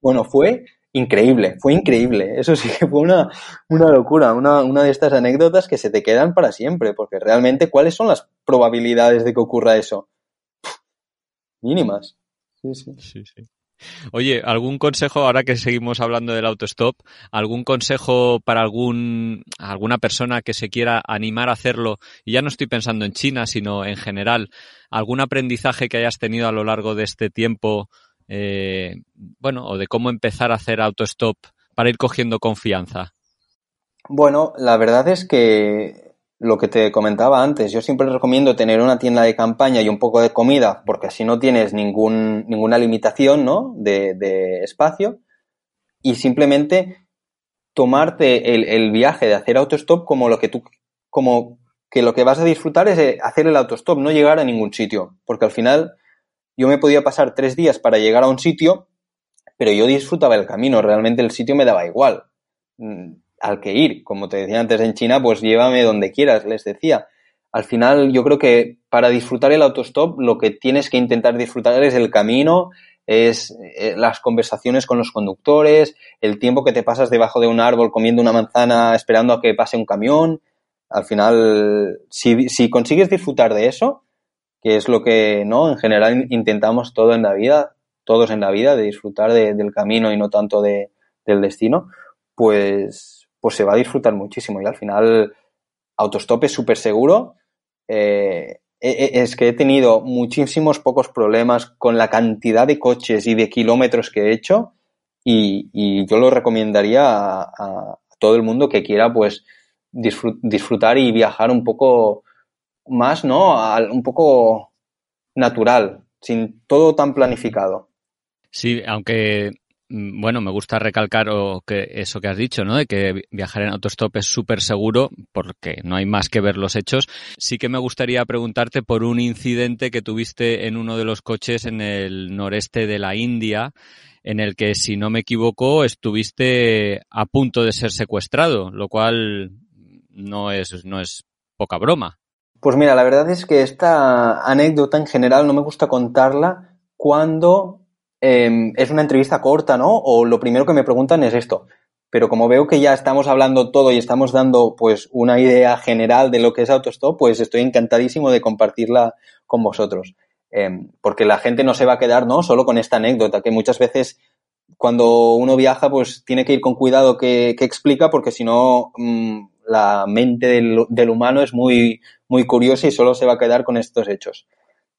Bueno, fue increíble, fue increíble. Eso sí que fue una, una locura, una, una de estas anécdotas que se te quedan para siempre, porque realmente, ¿cuáles son las probabilidades de que ocurra eso? mínimas. Sí, sí. sí, sí. Oye, ¿algún consejo, ahora que seguimos hablando del autostop, algún consejo para algún, alguna persona que se quiera animar a hacerlo? Y ya no estoy pensando en China, sino en general, algún aprendizaje que hayas tenido a lo largo de este tiempo eh, bueno, o de cómo empezar a hacer autostop para ir cogiendo confianza? Bueno, la verdad es que lo que te comentaba antes, yo siempre recomiendo tener una tienda de campaña y un poco de comida, porque así no tienes ningún, ninguna limitación ¿no? de, espacio, y simplemente tomarte el, viaje de hacer autostop como lo que tú, como que lo que vas a disfrutar es hacer el autostop, no llegar a ningún sitio, porque al final yo me podía pasar tres días para llegar a un sitio, pero yo disfrutaba el camino, realmente el sitio me daba igual mm, al que ir. Como te decía antes en China, pues llévame donde quieras, les decía. Al final yo creo que para disfrutar el autostop lo que tienes que intentar disfrutar es el camino, es eh, las conversaciones con los conductores, el tiempo que te pasas debajo de un árbol comiendo una manzana esperando a que pase un camión. Al final, si, si consigues disfrutar de eso, que es lo que, ¿no? En general intentamos todo en la vida, todos en la vida, de disfrutar del camino y no tanto de, del destino, pues, pues se va a disfrutar muchísimo. Y al final, autostop es súper seguro. Eh, e, e, es que he tenido muchísimos pocos problemas con la cantidad de coches y de kilómetros que he hecho y, yo lo recomendaría a, todo el mundo que quiera pues disfrutar y viajar un poco más, ¿no? un poco natural, sin todo tan planificado. Sí, aunque mm, bueno, me gusta recalcar que eso que has dicho, ¿no? De que viajar en autostop es súper seguro porque no hay más que ver los hechos. Sí que me gustaría preguntarte por un incidente que tuviste en uno de los coches en el noreste de la India, en el que, si no me equivoco, estuviste a punto de ser secuestrado, lo cual no es, no es poca broma. Pues mira, la verdad es que esta anécdota en general no me gusta contarla cuando em, es una entrevista corta, ¿no? O lo primero que me preguntan es esto. Pero como veo que ya estamos hablando todo y estamos dando pues una idea general de lo que es autostop, pues estoy encantadísimo de compartirla con vosotros. Em, porque la gente no se va a quedar, ¿no? Solo con esta anécdota, que muchas veces cuando uno viaja, pues tiene que ir con cuidado que, explica, porque si no, mm, la mente del, humano es muy, muy curiosa y solo se va a quedar con estos hechos.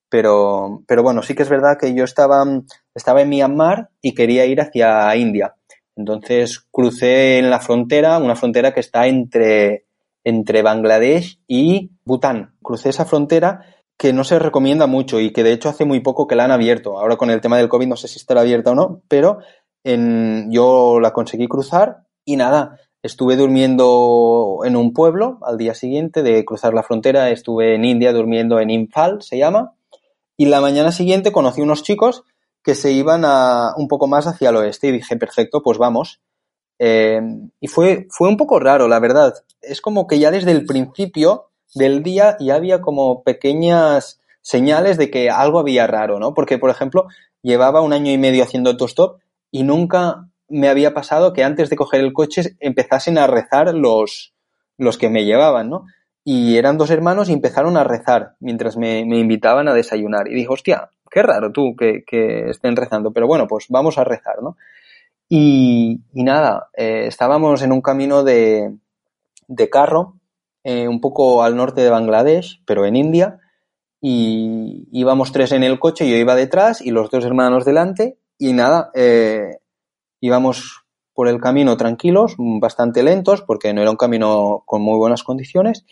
Pero, pero bueno, sí que es verdad que yo estaba, estaba en Myanmar y quería ir hacia India. Entonces crucé en la frontera, una frontera que está entre, entre Bangladesh y Bután. Crucé esa frontera que no se recomienda mucho y que de hecho hace muy poco que la han abierto. Ahora con el tema del COVID no sé si estará abierta o no, pero yo la conseguí cruzar y nada, Estuve durmiendo en un pueblo al día siguiente de cruzar la frontera. Estuve en India durmiendo en Imphal, se llama. Y la mañana siguiente conocí unos chicos que se iban a, un poco más hacia el oeste y dije, perfecto, pues vamos. Eh, y fue, fue un poco raro, la verdad. Es como que ya desde el principio del día ya había como pequeñas señales de que algo había raro, ¿no? Porque, por ejemplo, llevaba un año y medio haciendo autostop y nunca me había pasado que antes de coger el coche empezasen a rezar los, los que me llevaban, ¿no? Y eran dos hermanos y empezaron a rezar mientras me, invitaban a desayunar. Y dije, hostia, qué raro tú que, estén rezando, pero bueno, pues vamos a rezar, ¿no? Y, nada, eh, estábamos en un camino de, de carro, eh, un poco al norte de Bangladesh, pero en India, y íbamos tres en el coche, yo iba detrás y los dos hermanos delante, y nada, eh, íbamos por el camino tranquilos, bastante lentos, porque no era un camino con muy buenas condiciones,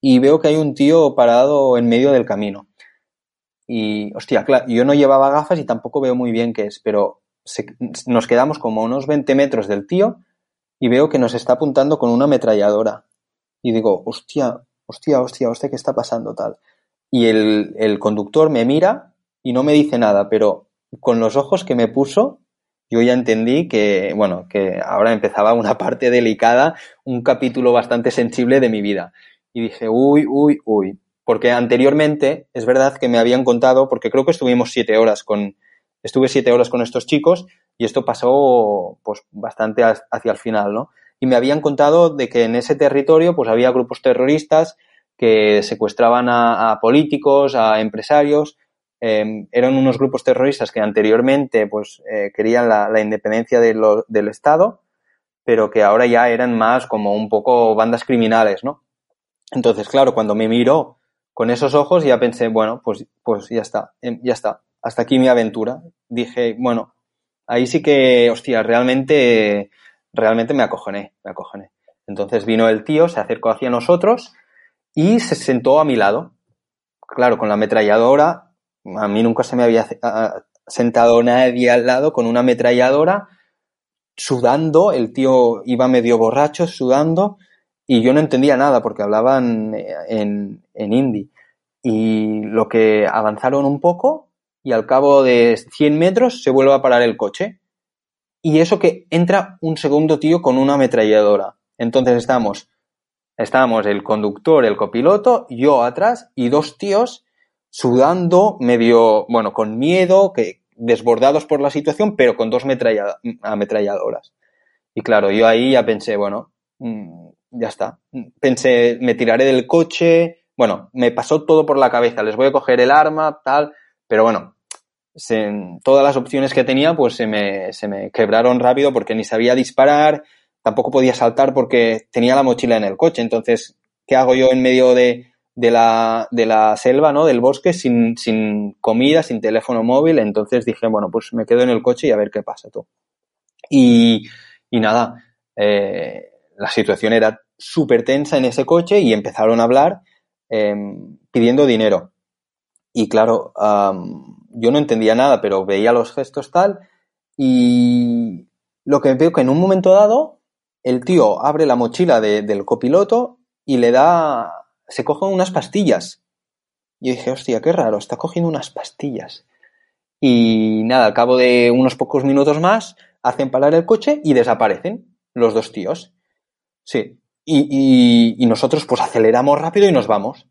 y veo que hay un tío parado en medio del camino. Y, hostia, claro, yo no llevaba gafas y tampoco veo muy bien qué es, pero nos quedamos como a unos 20 metros del tío y veo que nos está apuntando con una ametralladora. Y digo, hostia, hostia, hostia, hostia, ¿qué está pasando tal? Y el, el conductor me mira y no me dice nada, pero con los ojos que me puso, yo ya entendí que, bueno, que ahora empezaba una parte delicada, un capítulo bastante sensible de mi vida. Y dije, uy, uy, uy. Porque anteriormente, es verdad que me habían contado, porque creo que estuvimos siete horas con, estuve siete horas con estos chicos y esto pasó, pues, bastante hacia el final, ¿no? Y me habían contado de que en ese territorio, pues, había grupos terroristas que secuestraban a políticos, a empresarios, Em, eran unos grupos terroristas que anteriormente pues, eh, querían la, independencia del Estado, pero que ahora ya eran más como un poco bandas criminales, ¿no? Entonces, claro, cuando me miró con esos ojos ya pensé, bueno, pues, pues ya está, em, ya está, hasta aquí mi aventura. Dije, bueno, ahí sí que, hostia, realmente, realmente me acojoné, me acojoné. Entonces vino el tío, se acercó hacia nosotros y se sentó a mi lado. Claro, con la ametralladora a mí nunca se me había sentado nadie al lado con una ametralladora, sudando, el tío iba medio borracho, sudando, y yo no entendía nada porque hablaban en, en hindi. Y lo que avanzaron un poco y al cabo de 100 metros se vuelve a parar el coche. Y eso que entra un segundo tío con una ametralladora. Entonces estamos, estamos el conductor, el copiloto, yo atrás y dos tíos sudando, medio, bueno, con miedo, que desbordados por la situación, pero con dos ametralladoras. Y claro, yo ahí ya pensé, bueno, mm, ya está. Pensé, me tiraré del coche, bueno, me pasó todo por la cabeza, les voy a coger el arma, tal, pero bueno, todas las opciones que tenía pues se me, se me quebraron rápido porque ni sabía disparar, tampoco podía saltar porque tenía la mochila en el coche. Entonces, ¿qué hago yo en medio de, de, la, de la selva, ¿no? del bosque, sin, sin comida, sin teléfono móvil? Entonces dije, bueno, pues me quedo en el coche y a ver qué pasa tú. Y, y nada, eh, la situación era súper tensa en ese coche y empezaron a hablar em, pidiendo dinero. Y claro, yo no entendía nada, pero veía los gestos tal y lo que veo que en un momento dado el tío abre la mochila del copiloto y le da, se cogen unas pastillas. Y dije, hostia, qué raro, está cogiendo unas pastillas. Y nada, al cabo de unos pocos minutos más, hacen parar el coche y desaparecen los dos tíos. Sí. Y, nosotros pues aceleramos rápido y nos vamos.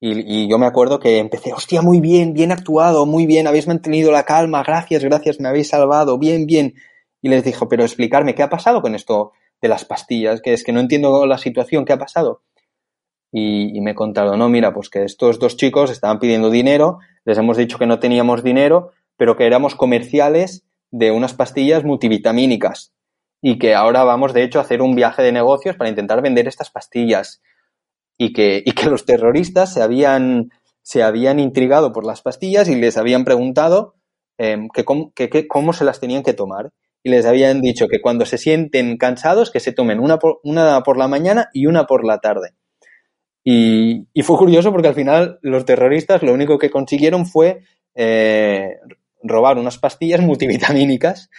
Y, yo me acuerdo que empecé, hostia, muy bien, bien actuado, muy bien, habéis mantenido la calma, gracias, gracias, me habéis salvado, bien, bien. Y les dijo, pero explicarme, ¿qué ha pasado con esto de las pastillas? Que es que no entiendo la situación, ¿qué ha pasado? Y, y me contaron, no, mira, pues que estos dos chicos estaban pidiendo dinero, les hemos dicho que no teníamos dinero, pero que éramos comerciales de unas pastillas multivitamínicas y que ahora vamos, de hecho, a hacer un viaje de negocios para intentar vender estas pastillas y que, y que los terroristas se habían, se habían intrigado por las pastillas y les habían preguntado em, cómo, se las tenían que tomar. Y les habían dicho que cuando se sienten cansados, que se tomen una por, una por la mañana y una por la tarde. Y, fue curioso porque al final los terroristas lo único que consiguieron fue eh, robar unas pastillas multivitamínicas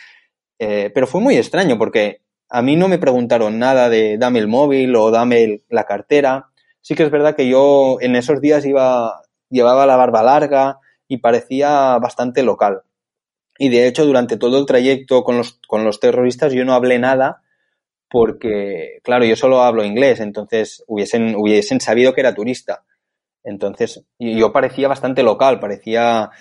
eh, pero fue muy extraño porque a mí no me preguntaron nada de dame el móvil o dame la cartera. Sí que es verdad que yo en esos días iba, llevaba la barba larga y parecía bastante local. Y de hecho, durante todo el trayecto con los, con los terroristas yo no hablé nada porque, claro, yo solo hablo inglés, entonces hubiesen, hubiesen sabido que era turista. Entonces, yo parecía bastante local, parecía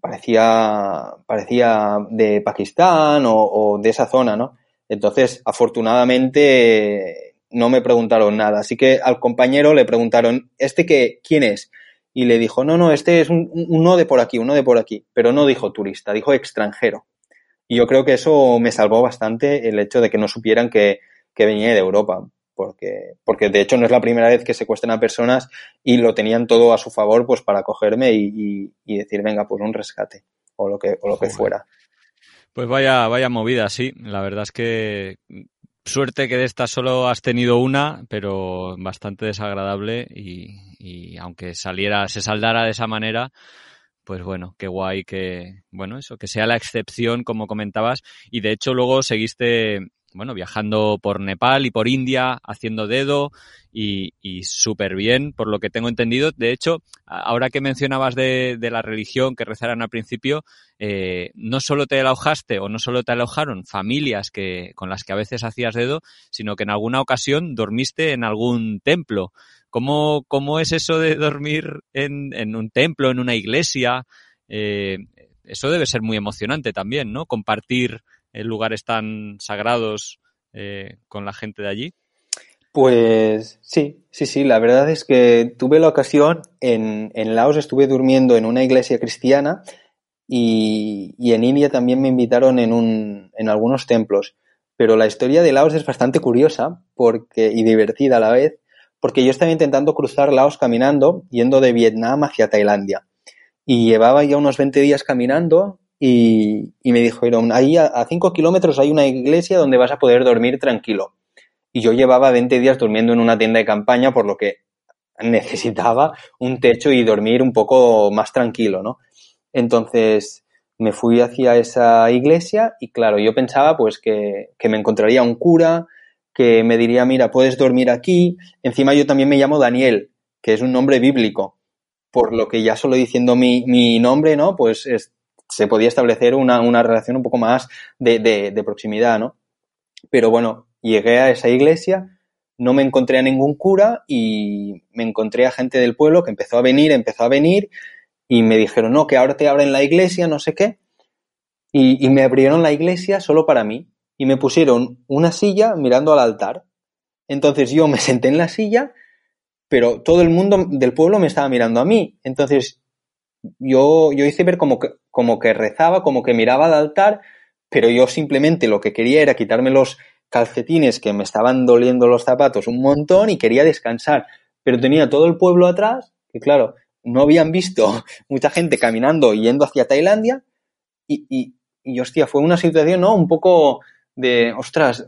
parecía, parecía de Pakistán o, de esa zona, ¿no? Entonces, afortunadamente, no me preguntaron nada. Así que al compañero le preguntaron, ¿este qué, quién es? Y le dijo, no, no, este es un, uno de por aquí, uno de por aquí. Pero no dijo turista, dijo extranjero. Y yo creo que eso me salvó bastante el hecho de que no supieran que, que venía de Europa porque, porque de hecho no es la primera vez que secuestran a personas y lo tenían todo a su favor pues para cogerme y, decir, venga, pues un rescate o lo que, o lo que fuera. Pues vaya, vaya movida, sí. La verdad es que suerte que de esta solo has tenido una, pero bastante desagradable y, y aunque saliera, se saldara de esa manera, pues bueno, qué guay que, bueno, eso, que sea la excepción, como comentabas, y de hecho luego seguiste bueno, viajando por Nepal y por India, haciendo dedo y, y súper bien, por lo que tengo entendido. De hecho, ahora que mencionabas de, de la religión que rezaran al principio, eh, no solo te alojaste o no solo te alojaron familias que, con las que a veces hacías dedo, sino que en alguna ocasión dormiste en algún templo. ¿Cómo, cómo es eso de dormir en, en un templo, en una iglesia? Eh, eso debe ser muy emocionante también, ¿no? Compartir lugares tan sagrados eh, con la gente de allí? Pues sí, sí, sí. La verdad es que tuve la ocasión, en, en Laos estuve durmiendo en una iglesia cristiana y, y, en India también me invitaron en, un, en algunos templos. Pero la historia de Laos es bastante curiosa porque, y divertida a la vez, porque yo estaba intentando cruzar Laos caminando, yendo de Vietnam hacia Tailandia. Y llevaba ya unos 20 días caminando y, me dijeron, ahí a 5 kilómetros hay una iglesia donde vas a poder dormir tranquilo. Y yo llevaba 20 días durmiendo en una tienda de campaña, por lo que necesitaba un techo y dormir un poco más tranquilo, ¿no? Entonces me fui hacia esa iglesia y claro, yo pensaba pues que, que me encontraría un cura, que me diría, mira, puedes dormir aquí. Encima yo también me llamo Daniel, que es un nombre bíblico, por lo que ya solo diciendo mi, mi nombre, ¿no? Pues es, se podía establecer una, una relación un poco más de, de, proximidad, ¿no? Pero bueno, llegué a esa iglesia, no me encontré a ningún cura y me encontré a gente del pueblo que empezó a venir, empezó a venir y me dijeron, no, que ahora te abren la iglesia, no sé qué. Y, y me abrieron la iglesia solo para mí y me pusieron una silla mirando al altar. Entonces yo me senté en la silla, pero todo el mundo del pueblo me estaba mirando a mí. Entonces yo, yo hice ver como que, como que rezaba, como que miraba al altar, pero yo simplemente lo que quería era quitarme los calcetines que me estaban doliendo los zapatos un montón y quería descansar. Pero tenía todo el pueblo atrás, que claro, no habían visto mucha gente caminando yendo hacia Tailandia. Y, y, y hostia, fue una situación, ¿no? Un poco de, ostras,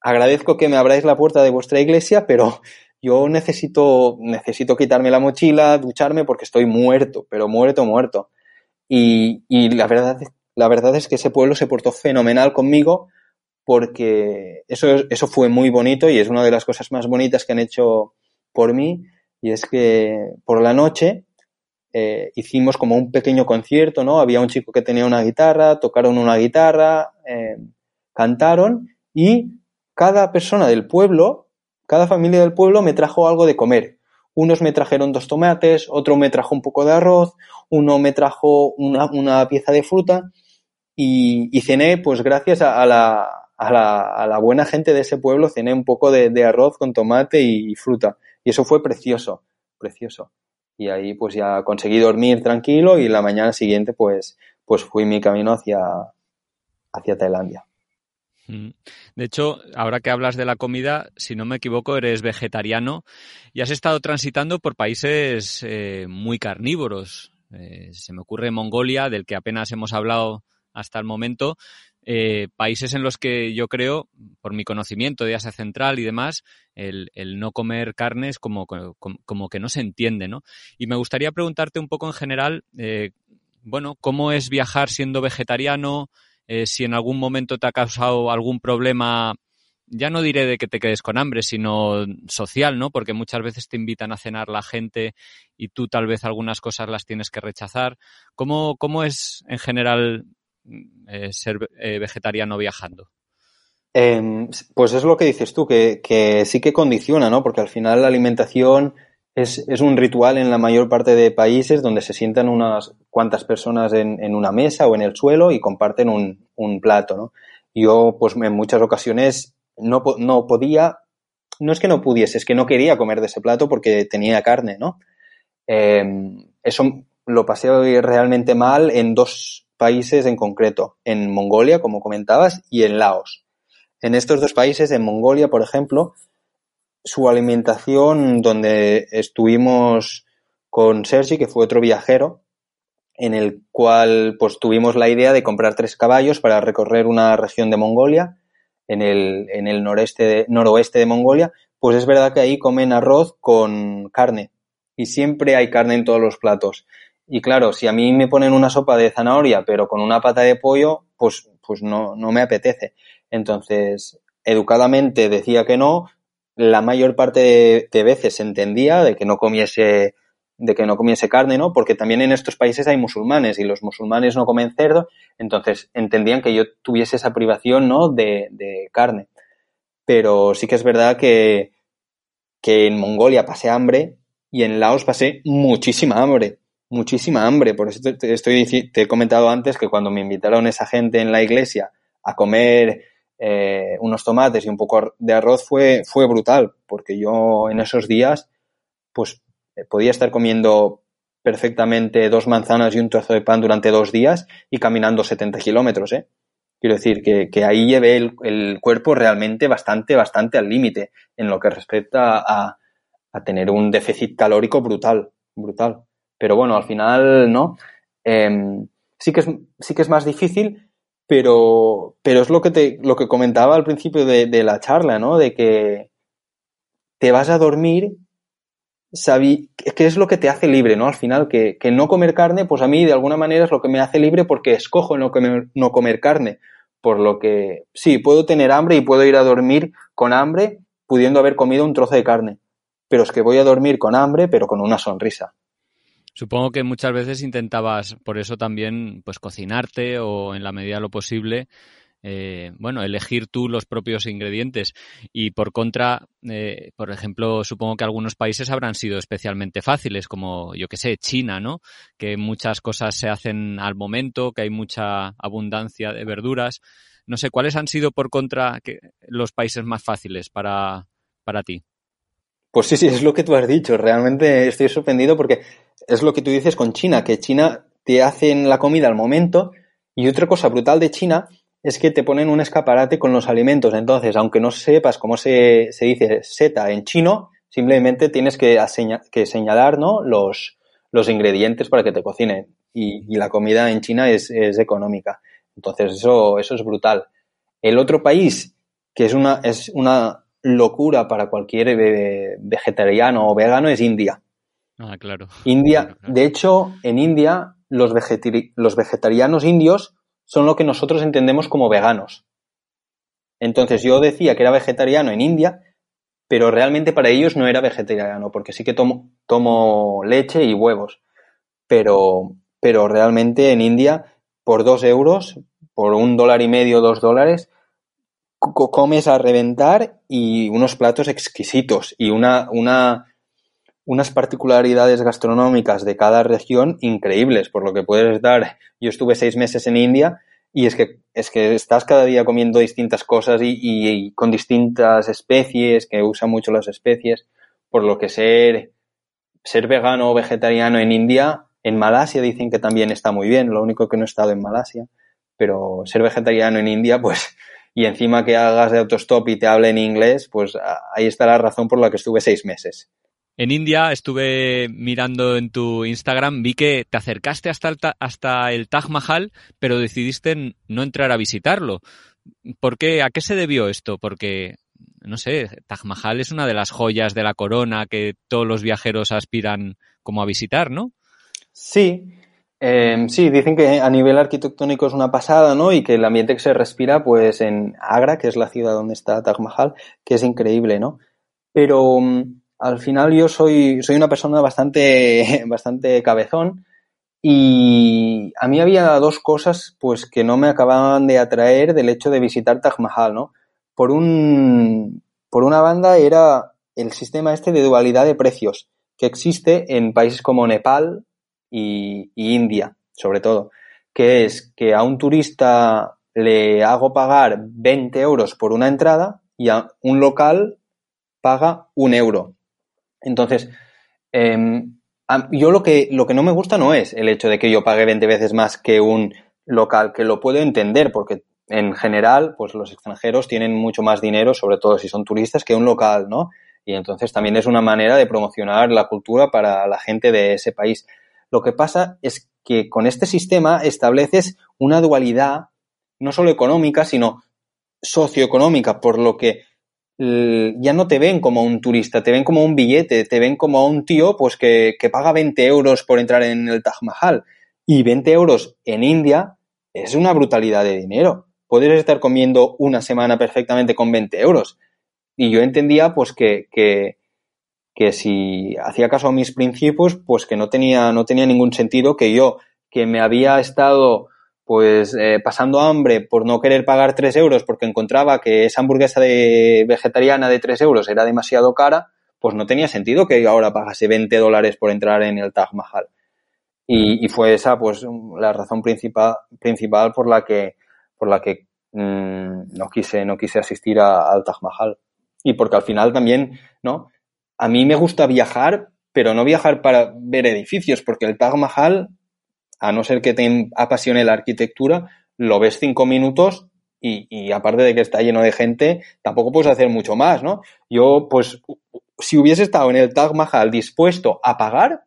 agradezco que me abráis la puerta de vuestra iglesia, pero yo necesito, necesito quitarme la mochila, ducharme porque estoy muerto, pero muerto, muerto. Y, y la verdad, la verdad es que ese pueblo se portó fenomenal conmigo porque eso, eso fue muy bonito y es una de las cosas más bonitas que han hecho por mí y es que por la noche eh, hicimos como un pequeño concierto, ¿no? Había un chico que tenía una guitarra, tocaron una guitarra, eh, cantaron y cada persona del pueblo, cada familia del pueblo me trajo algo de comer. Unos me trajeron dos tomates, otro me trajo un poco de arroz, uno me trajo una, pieza de fruta y, cené, pues gracias a, la, a, la, buena gente de ese pueblo, cené un poco de, de arroz con tomate y, y, fruta. Y eso fue precioso, precioso. Y ahí pues ya conseguí dormir tranquilo y la mañana siguiente pues, pues fui mi camino hacia, hacia Tailandia. Mm. De hecho, ahora que hablas de la comida, si no me equivoco, eres vegetariano y has estado transitando por países eh, muy carnívoros. Eh, se me ocurre Mongolia, del que apenas hemos hablado hasta el momento, eh, países en los que yo creo, por mi conocimiento de Asia Central y demás, el, no comer carne es como, como, como, que no se entiende, ¿no? Y me gustaría preguntarte un poco en general, bueno, ¿cómo es viajar siendo vegetariano? Eh, si en algún momento te ha causado algún problema, ya no diré de que te quedes con hambre, sino social, ¿no? Porque muchas veces te invitan a cenar la gente y tú tal vez algunas cosas las tienes que rechazar. ¿Cómo, cómo es en general eh, ser eh, vegetariano viajando? Eh, pues es lo que dices tú, que, que, sí que condiciona, ¿no? Porque al final la alimentación es, un ritual en la mayor parte de países donde se sientan unas cuantas personas en, una mesa o en el suelo y comparten un, plato, ¿no? Yo, pues en muchas ocasiones no, no podía, no es que no pudiese, es que no quería comer de ese plato porque tenía carne, ¿no? Eh, eso lo pasé realmente mal en dos países en concreto, en Mongolia, como comentabas, y en Laos. En estos dos países, en Mongolia, por ejemplo, su alimentación, donde estuvimos con Sergi, que fue otro viajero, en el cual pues tuvimos la idea de comprar tres caballos para recorrer una región de Mongolia, en el, noreste de, noroeste de Mongolia, pues es verdad que ahí comen arroz con carne y siempre hay carne en todos los platos. Y claro, si a mí me ponen una sopa de zanahoria pero con una pata de pollo, pues, pues no, no me apetece. Entonces, educadamente decía que no, la mayor parte de, veces entendía de que no comiese de que no comiese carne, ¿no? Porque también en estos países hay musulmanes y los musulmanes no comen cerdo, entonces entendían que yo tuviese esa privación, ¿no? De, carne. Pero sí que es verdad que, que en Mongolia pasé hambre y en Laos pasé muchísima hambre, muchísima hambre. Por eso te, te he comentado antes que cuando me invitaron esa gente en la iglesia a comer eh, unos tomates y un poco de arroz fue, fue brutal, porque yo en esos días, pues podía estar comiendo perfectamente dos manzanas y un trozo de pan durante dos días y caminando 70 kilómetros, ¿eh? Quiero decir que, que ahí llevé el, el, cuerpo realmente bastante, bastante al límite en lo que respecta a, a, tener un déficit calórico brutal, brutal. Pero bueno, al final, ¿no? Eh, sí, que sí que es más difícil, pero, pero es lo que, te, lo que comentaba al principio de, de la charla, ¿no? De que te vas a dormir sabí, que es lo que te hace libre, ¿no? Al final, que, que, no comer carne, pues a mí de alguna manera es lo que me hace libre porque escojo no comer carne. Por lo que sí, puedo tener hambre y puedo ir a dormir con hambre pudiendo haber comido un trozo de carne. Pero es que voy a dormir con hambre, pero con una sonrisa. Supongo que muchas veces intentabas, por eso también, pues cocinarte o en la medida de lo posible, eh, bueno, elegir tú los propios ingredientes. Y por contra, eh, por ejemplo, supongo que algunos países habrán sido especialmente fáciles, como yo que sé, China, ¿no? Que muchas cosas se hacen al momento, que hay mucha abundancia de verduras. No sé, ¿cuáles han sido por contra los países más fáciles para, para ti? Pues sí, sí, es lo que tú has dicho. Realmente estoy sorprendido porque es lo que tú dices con China, que China te hacen la comida al momento y otra cosa brutal de China es que te ponen un escaparate con los alimentos. Entonces, aunque no sepas cómo se, se dice seta en chino, simplemente tienes que, que señalar ¿no? los, los ingredientes para que te cocinen. Y, la comida en China es, es, económica. Entonces, eso, eso es brutal. El otro país que es una, es una locura para cualquier vegetariano o vegano es India. Ah, claro. India, de hecho, en India los, los vegetarianos indios son lo que nosotros entendemos como veganos. Entonces yo decía que era vegetariano en India, pero realmente para ellos no era vegetariano, porque sí que tomo, tomo leche y huevos. Pero, pero realmente en India, por dos euros, por un dólar y medio, dos dólares, comes a reventar y unos platos exquisitos y una, una, unas particularidades gastronómicas de cada región increíbles, por lo que puedes dar. Yo estuve seis meses en India y es que, es que estás cada día comiendo distintas cosas y, con distintas especies, que usan mucho las especies, por lo que ser, ser vegano o vegetariano en India, en Malasia dicen que también está muy bien, lo único que no he estado en Malasia, pero ser vegetariano en India, pues, y encima que hagas de autostop y te hable en inglés, pues ahí está la razón por la que estuve seis meses. En India estuve mirando en tu Instagram, vi que te acercaste hasta el, hasta el Taj Mahal, pero decidiste no entrar a visitarlo. ¿Por qué? ¿A qué se debió esto? Porque, no sé, Taj Mahal es una de las joyas de la corona que todos los viajeros aspiran como a visitar, ¿no? Sí, em, sí, dicen que a nivel arquitectónico es una pasada, ¿no? Y que el ambiente que se respira, pues en Agra, que es la ciudad donde está Taj Mahal, que es increíble, ¿no? Pero mm, al final yo soy, soy una persona bastante, bastante cabezón y a mí había dos cosas pues que no me acababan de atraer del hecho de visitar Taj Mahal, ¿no? Por un, por una banda era el sistema este de dualidad de precios que existe en países como Nepal y, y India, sobre todo, que es que a un turista le hago pagar 20 euros por una entrada y a un local paga un euro. Entonces, em, yo lo que, lo que no me gusta no es el hecho de que yo pague 20 veces más que un local, que lo puedo entender, porque en general, pues los extranjeros tienen mucho más dinero, sobre todo si son turistas, que un local, ¿no? Y entonces también es una manera de promocionar la cultura para la gente de ese país. Lo que pasa es que con este sistema estableces una dualidad, no solo económica, sino socioeconómica, por lo que ya no te ven como un turista, te ven como un billete, te ven como un tío pues que, que paga 20 euros por entrar en el Taj Mahal. Y 20 euros en India es una brutalidad de dinero. Puedes estar comiendo una semana perfectamente con 20 euros. Y yo entendía pues que, que, que si hacía caso a mis principios, pues que no tenía, no tenía ningún sentido que yo, que me había estado pues eh, pasando hambre por no querer pagar 3 euros porque encontraba que esa hamburguesa de vegetariana de 3 euros era demasiado cara, pues no tenía sentido que ahora pagase 20 dólares por entrar en el Taj Mahal. Y, fue esa pues la razón principal, principal por la que, por la que mm, no, quise, no quise asistir al Taj Mahal. Y porque al final también, ¿no? A mí me gusta viajar, pero no viajar para ver edificios, porque el Taj Mahal a no ser que te apasione la arquitectura, lo ves cinco minutos y, aparte de que está lleno de gente, tampoco puedes hacer mucho más, ¿no? Yo, pues, si hubiese estado en el Taj Mahal dispuesto a pagar,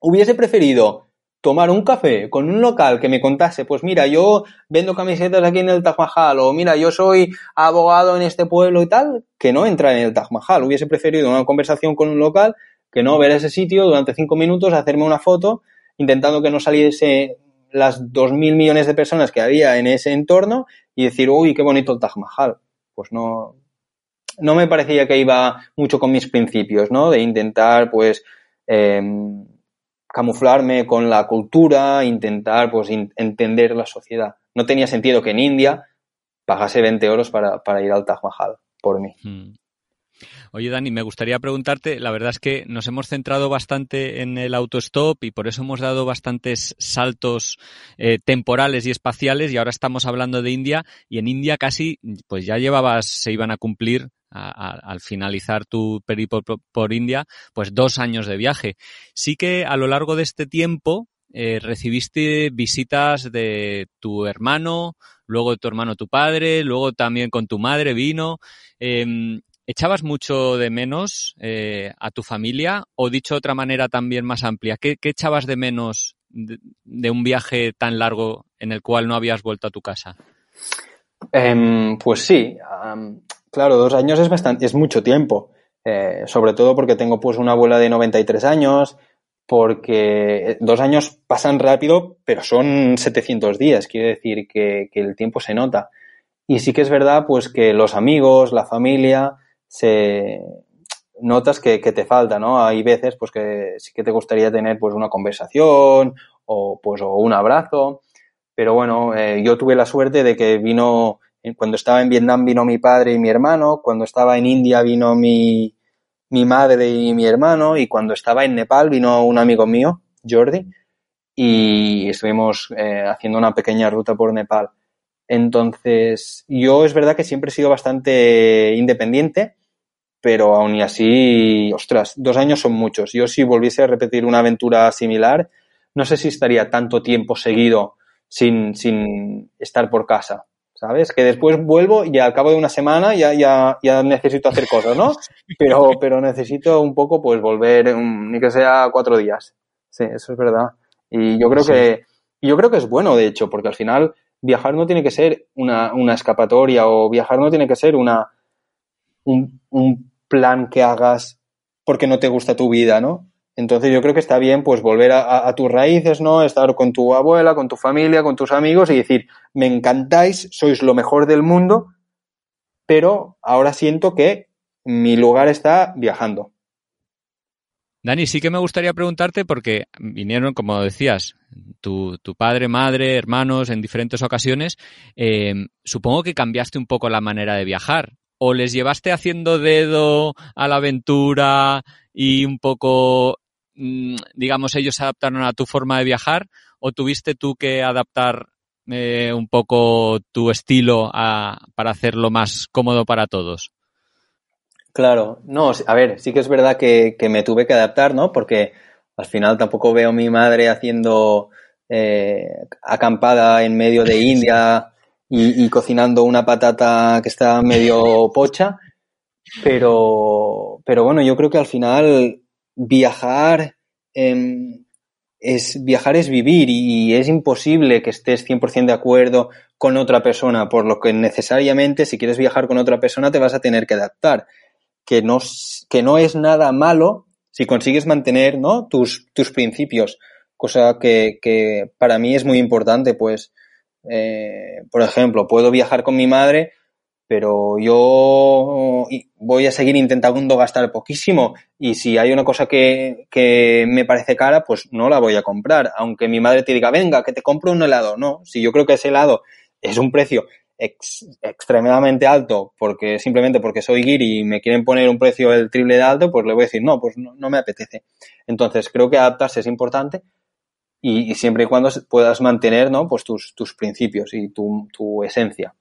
hubiese preferido tomar un café con un local que me contase, pues mira, yo vendo camisetas aquí en el Taj Mahal, o mira, yo soy abogado en este pueblo y tal, que no entrar en el Taj Mahal. Hubiese preferido una conversación con un local que no ver ese sitio durante cinco minutos, hacerme una foto intentando que no saliese las dos mil millones de personas que había en ese entorno y decir, uy, qué bonito el Taj Mahal. Pues no, no me parecía que iba mucho con mis principios, ¿no? De intentar, pues, em, camuflarme con la cultura, intentar, pues, entender la sociedad. No tenía sentido que en India pagase 20 euros para, ir al Taj Mahal, por mí. Hmm. Oye, Dani, me gustaría preguntarte, la verdad es que nos hemos centrado bastante en el autostop y por eso hemos dado bastantes saltos eh, temporales y espaciales y ahora estamos hablando de India y en India casi, pues ya llevabas, se iban a cumplir al finalizar tu periplo por, India, pues dos años de viaje. Sí que a lo largo de este tiempo eh, recibiste visitas de tu hermano, luego tu hermano tu padre, luego también con tu madre vino. Em, ¿Echabas mucho de menos eh, a tu familia? O dicho de otra manera también más amplia, ¿qué, echabas de menos de, un viaje tan largo en el cual no habías vuelto a tu casa? Em, pues sí, claro, dos años es bastante, es mucho tiempo. Eh, sobre todo porque tengo pues una abuela de 93 años, porque dos años pasan rápido, pero son 700 días, quiere decir que, que el tiempo se nota. Y sí que es verdad pues que los amigos, la familia, se notas que, te falta, ¿no? Hay veces pues que sí que te gustaría tener pues una conversación o pues o un abrazo, pero bueno, eh, yo tuve la suerte de que vino, cuando estaba en Vietnam vino mi padre y mi hermano, cuando estaba en India vino mi, mi madre y mi hermano y cuando estaba en Nepal vino un amigo mío, Jordi, y estuvimos eh, haciendo una pequeña ruta por Nepal. Entonces, yo es verdad que siempre he sido bastante independiente, pero aún y así, ostras, dos años son muchos. Yo si volviese a repetir una aventura similar, no sé si estaría tanto tiempo seguido sin, sin estar por casa. ¿Sabes? Que después vuelvo y al cabo de una semana ya, ya, ya necesito hacer cosas, ¿no? Pero, pero necesito un poco, pues, volver, ni que sea cuatro días. Sí, eso es verdad. Y yo creo que, yo creo que es bueno, de hecho, porque al final viajar no tiene que ser una, una escapatoria o viajar no tiene que ser una, un, un, plan que hagas porque no te gusta tu vida, ¿no? Entonces yo creo que está bien pues volver a, tus raíces, ¿no? Estar con tu abuela, con tu familia, con tus amigos y decir, me encantáis, sois lo mejor del mundo, pero ahora siento que mi lugar está viajando. Dani, sí que me gustaría preguntarte porque vinieron, como decías, tu, padre, madre, hermanos en diferentes ocasiones. Eh, supongo que cambiaste un poco la manera de viajar o les llevaste haciendo dedo a la aventura y un poco, mm, digamos, ellos se adaptaron a tu forma de viajar o tuviste tú que adaptar eh, un poco tu estilo para hacerlo más cómodo para todos? Claro, no, a ver, sí que es verdad que, me tuve que adaptar, ¿no? Porque al final tampoco veo a mi madre haciendo eh, acampada en medio de India y, cocinando una patata que está medio pocha. Pero, pero bueno, yo creo que al final viajar es viajar es vivir y es imposible que estés 100% de acuerdo con otra persona, por lo que necesariamente si quieres viajar con otra persona te vas a tener que adaptar. Que no, que no es nada malo si consigues mantener ¿no? tus, tus principios, cosa que, que para mí es muy importante, pues eh, por ejemplo, puedo viajar con mi madre, pero yo voy a seguir intentando gastar poquísimo y si hay una cosa que, que, me parece cara, pues no la voy a comprar. Aunque mi madre te diga, venga, que te compro un helado. No, si yo creo que ese helado es un precio extremadamente alto porque simplemente porque soy guiri y me quieren poner un precio el triple de alto, pues le voy a decir, no, pues no me apetece. Entonces creo que adaptarse es importante y, siempre y cuando puedas mantener ¿no? pues tus, tus principios y tu, tu esencia.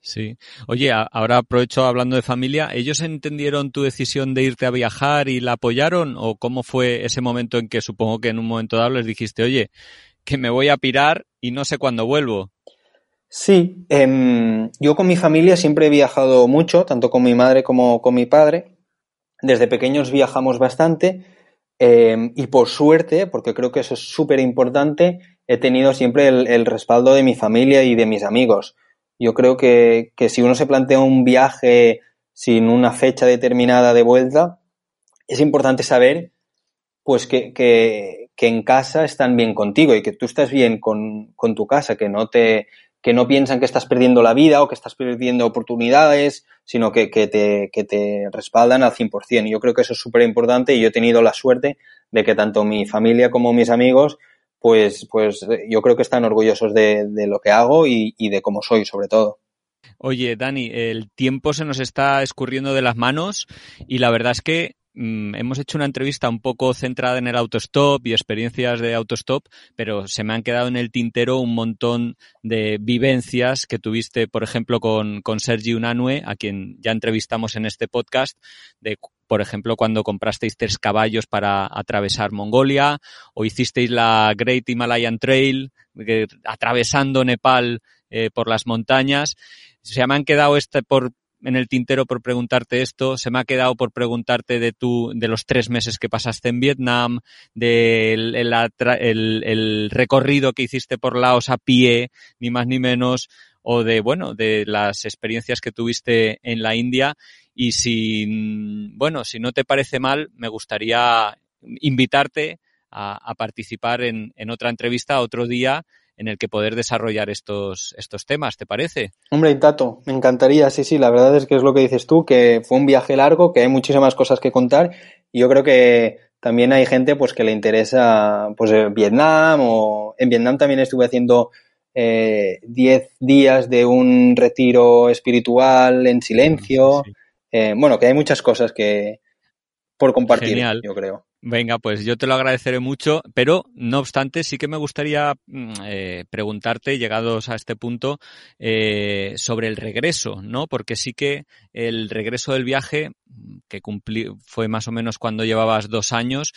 Sí. Oye, ahora aprovecho hablando de familia. ¿Ellos entendieron tu decisión de irte a viajar y la apoyaron? ¿O cómo fue ese momento en que supongo que en un momento dado les dijiste, oye, que me voy a pirar y no sé cuándo vuelvo? Sí, em, yo con mi familia siempre he viajado mucho, tanto con mi madre como con mi padre. Desde pequeños viajamos bastante Em, y por suerte, porque creo que eso es súper importante, he tenido siempre el, respaldo de mi familia y de mis amigos. Yo creo que, que, si uno se plantea un viaje sin una fecha determinada de vuelta, es importante saber pues que, que, que en casa están bien contigo y que tú estás bien con, con tu casa, que no te, que no piensan que estás perdiendo la vida o que estás perdiendo oportunidades, sino que, te, que te respaldan al 100%. Yo creo que eso es súper importante y yo he tenido la suerte de que tanto mi familia como mis amigos, pues, pues yo creo que están orgullosos de, lo que hago y, y de cómo soy, sobre todo. Oye, Dani, el tiempo se nos está escurriendo de las manos y la verdad es que hemos hecho una entrevista un poco centrada en el autostop y experiencias de autostop, pero se me han quedado en el tintero un montón de vivencias que tuviste, por ejemplo, con, con Sergi Unanue, a quien ya entrevistamos en este podcast, de por ejemplo, cuando comprasteis tres caballos para atravesar Mongolia o hicisteis la Great Himalayan Trail, atravesando Nepal eh, por las montañas. Se me han quedado este por en el tintero por preguntarte esto. Se me ha quedado por preguntarte de tu, de los tres meses que pasaste en Vietnam, del el, recorrido que hiciste por Laos a pie, ni más ni menos, o de, bueno, de las experiencias que tuviste en la India. Y si, bueno, si no te parece mal, me gustaría invitarte a, participar en, en otra entrevista otro día en el que poder desarrollar estos, estos temas, ¿te parece? Hombre, Tato, me encantaría, sí, sí, la verdad es que es lo que dices tú, que fue un viaje largo, que hay muchísimas cosas que contar y yo creo que también hay gente pues que le interesa pues Vietnam o en Vietnam también estuve haciendo 10 eh, días de un retiro espiritual en silencio. Eh, bueno, que hay muchas cosas que por compartir, yo creo. Venga, pues yo te lo agradeceré mucho, pero no obstante, sí que me gustaría mm, eh, preguntarte, llegados a este punto, eh, sobre el regreso, ¿no? Porque sí que el regreso del viaje, que cumplí, fue más o menos cuando llevabas dos años,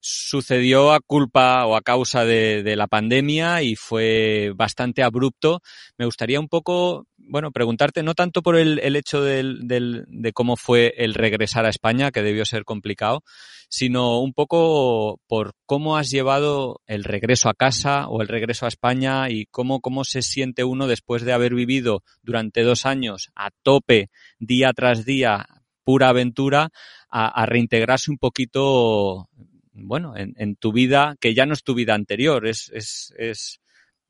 sucedió a culpa o a causa de, de, la pandemia y fue bastante abrupto. Me gustaría un poco, bueno, preguntarte no tanto por el, el hecho del, del, de cómo fue el regresar a España, que debió ser complicado, sino un poco por cómo has llevado el regreso a casa o el regreso a España y cómo, cómo se siente uno después de haber vivido durante dos años a tope, día tras día, pura aventura, a, reintegrarse un poquito bueno, en, en, tu vida, que ya no es tu vida anterior, es, es, es,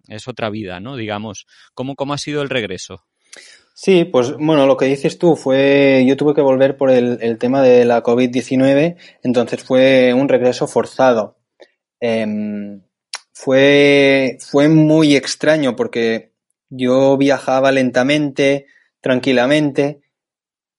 es otra vida, ¿no? Digamos. ¿Cómo, ¿Cómo ha sido el regreso? Sí, pues bueno, lo que dices tú fue, yo tuve que volver por el, tema de la COVID-19, entonces fue un regreso forzado. Eh, fue, fue muy extraño porque yo viajaba lentamente, tranquilamente,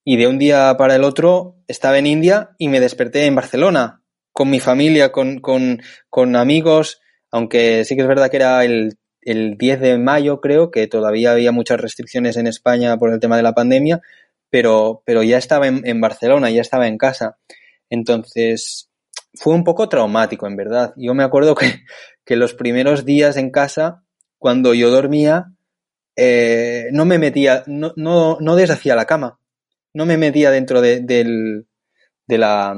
y de un día para el otro estaba en India y me desperté en Barcelona con mi familia, con, con, con amigos, aunque sí que es verdad que era el, el 10 de mayo, creo, que todavía había muchas restricciones en España por el tema de la pandemia, pero, pero ya estaba en, Barcelona, ya estaba en casa. Entonces, fue un poco traumático, en verdad. Yo me acuerdo que, que los primeros días en casa, cuando yo dormía, eh, no me metía, no, no, no deshacía la cama. No me metía dentro de, del, de la,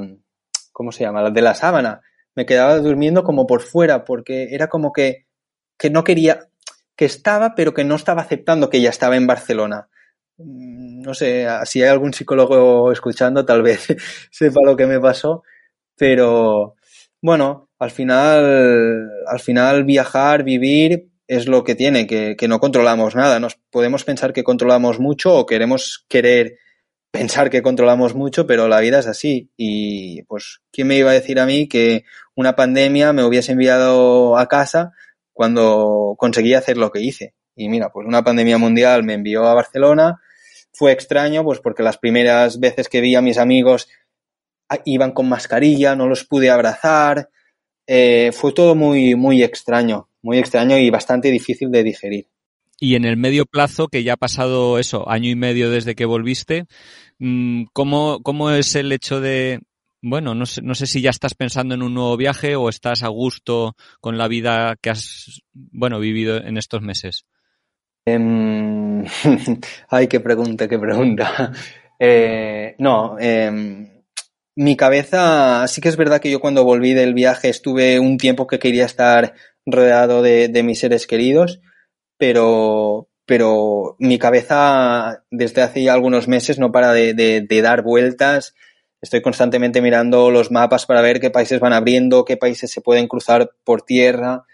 ¿cómo se llama? De la sábana. Me quedaba durmiendo como por fuera, porque era como que, que no quería, que estaba, pero que no estaba aceptando que ya estaba en Barcelona. Mm, no sé, si hay algún psicólogo escuchando, tal vez sepa lo que me pasó, pero bueno, al final, al final viajar, vivir, es lo que tiene, que, que no controlamos nada. Nos podemos pensar que controlamos mucho o queremos querer pensar que controlamos mucho, pero la vida es así. Y pues, ¿quién me iba a decir a mí que una pandemia me hubiese enviado a casa cuando conseguí hacer lo que hice? Y mira, pues una pandemia mundial me envió a Barcelona. Fue extraño, pues porque las primeras veces que vi a mis amigos ah, iban con mascarilla, no los pude abrazar. Eh, fue todo muy, muy extraño, muy extraño y bastante difícil de digerir. Y en el medio plazo, que ya ha pasado eso, año y medio desde que volviste, mm, ¿cómo, cómo es el hecho de, bueno, no sé, no sé si ya estás pensando en un nuevo viaje o estás a gusto con la vida que has, bueno, vivido en estos meses? Um, ay, qué pregunta, qué pregunta. Eh, no, eh, mi cabeza, sí que es verdad que yo cuando volví del viaje estuve un tiempo que quería estar rodeado de, mis seres queridos pero, pero mi cabeza desde hace ya algunos meses no para de, dar vueltas. Estoy constantemente mirando los mapas para ver qué países van abriendo, qué países se pueden cruzar por tierra,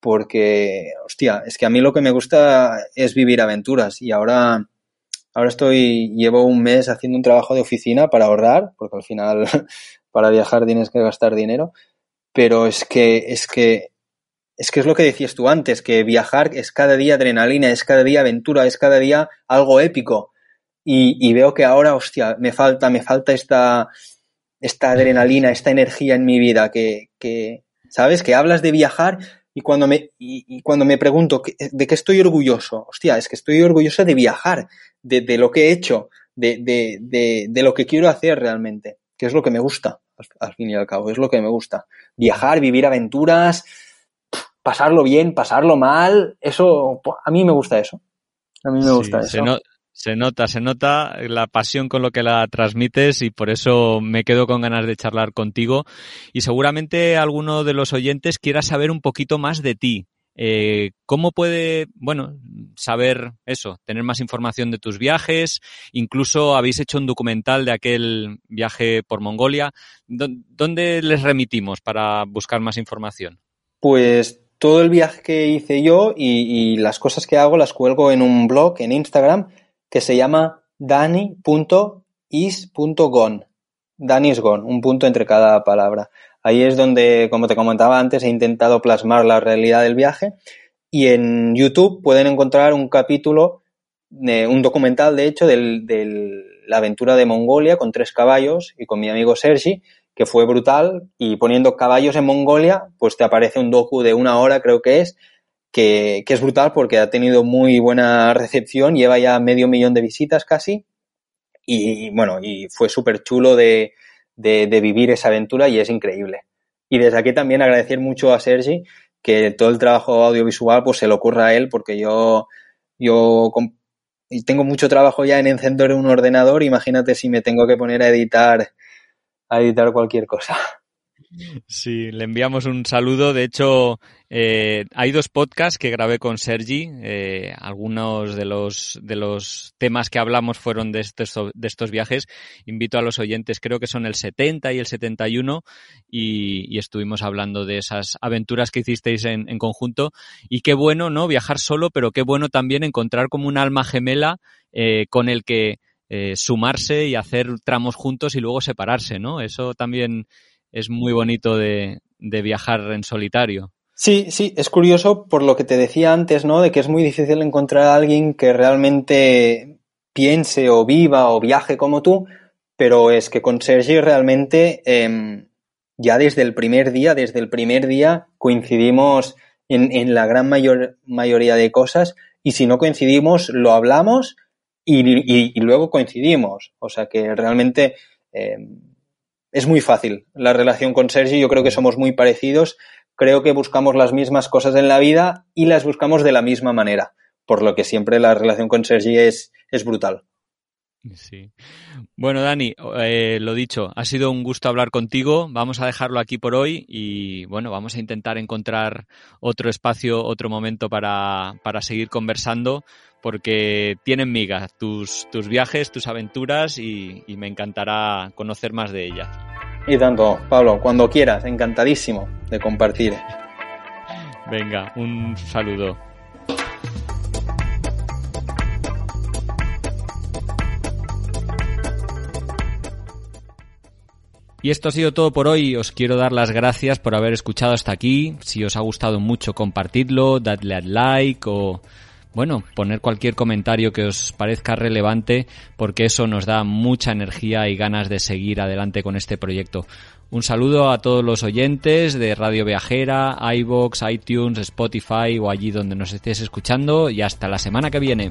porque, hostia, es que a mí lo que me gusta es vivir aventuras y ahora, ahora estoy, llevo un mes haciendo un trabajo de oficina para ahorrar, porque al final para viajar tienes que gastar dinero, pero es que, es que es que es lo que decías tú antes, que viajar es cada día adrenalina, es cada día aventura, es cada día algo épico. Y, y veo que ahora, hostia, me falta, me falta esta, esta adrenalina, esta energía en mi vida que, que ¿sabes? Que hablas de viajar y cuando me, y, cuando me pregunto de qué estoy orgulloso, hostia, es que estoy orgulloso de viajar, de, de lo que he hecho, de, de, de, de, lo que quiero hacer realmente, que es lo que me gusta, al, fin y al cabo, es lo que me gusta. Viajar, vivir aventuras, pasarlo bien, pasarlo mal, eso, a mí me gusta eso. A mí me gusta eso. Se nota, se nota la pasión con lo que la transmites y por eso me quedo con ganas de charlar contigo. Y seguramente alguno de los oyentes quiera saber un poquito más de ti. Eh, ¿Cómo puede, bueno, saber eso, tener más información de tus viajes? Incluso habéis hecho un documental de aquel viaje por Mongolia. ¿Dónde les remitimos para buscar más información? Pues todo el viaje que hice yo y las cosas que hago las cuelgo en un blog en Instagram que se llama dani.is.gon. Dani is gone, un punto entre cada palabra. Ahí es donde, como te comentaba antes, he intentado plasmar la realidad del viaje. Y en YouTube pueden encontrar un capítulo, de, un documental, de hecho, de la aventura de Mongolia con tres caballos y con mi amigo Sergi, que fue brutal. Y poniendo caballos en Mongolia, pues te aparece un docu de una hora, creo que es, que, es brutal porque ha tenido muy buena recepción, lleva ya medio millón de visitas casi. Y, bueno, y fue súper chulo de, vivir esa aventura y es increíble. Y desde aquí también agradecer mucho a Sergi que todo el trabajo audiovisual pues se le ocurra a él porque yo, yo tengo mucho trabajo ya en encender un ordenador, imagínate si me tengo que poner a editar, a editar cualquier cosa. Sí, le enviamos un saludo. De hecho, eh, hay dos podcasts que grabé con Sergi. Eh, algunos de los, de los temas que hablamos fueron de estos, de estos viajes. Invito a los oyentes, creo que son el 70 y el 71, y, y estuvimos hablando de esas aventuras que hicisteis en, en, conjunto. Y qué bueno, ¿no? Viajar solo, pero qué bueno también encontrar como un alma gemela eh, con el que sumarse y hacer tramos juntos y luego separarse, ¿no? Eso también es muy bonito de, de viajar en solitario. Sí, sí, es curioso por lo que te decía antes, ¿no? De que es muy difícil encontrar a alguien que realmente piense o viva o viaje como tú, pero es que con Sergi realmente eh, ya desde el primer día, desde el primer día coincidimos en, en la gran mayor, mayoría de cosas y si no coincidimos lo hablamos y, y, luego coincidimos. O sea que realmente eh, es muy fácil la relación con Sergi. Yo creo que somos muy parecidos. Creo que buscamos las mismas cosas en la vida y las buscamos de la misma manera. Por lo que siempre la relación con Sergi es, es brutal. Sí. Bueno, Dani, eh, lo dicho, ha sido un gusto hablar contigo. Vamos a dejarlo aquí por hoy y bueno, vamos a intentar encontrar otro espacio, otro momento para, para seguir conversando porque tienen miga tus, tus viajes, tus aventuras y, y me encantará conocer más de ellas. Y tanto, Pablo, cuando quieras, encantadísimo de compartir. Venga, un saludo. Y esto ha sido todo por hoy. Os quiero dar las gracias por haber escuchado hasta aquí. Si os ha gustado mucho, compartidlo, dadle al like o bueno, poner cualquier comentario que os parezca relevante porque eso nos da mucha energía y ganas de seguir adelante con este proyecto. Un saludo a todos los oyentes de Radio Viajera, iBox, iTunes, Spotify o allí donde nos estés escuchando y hasta la semana que viene.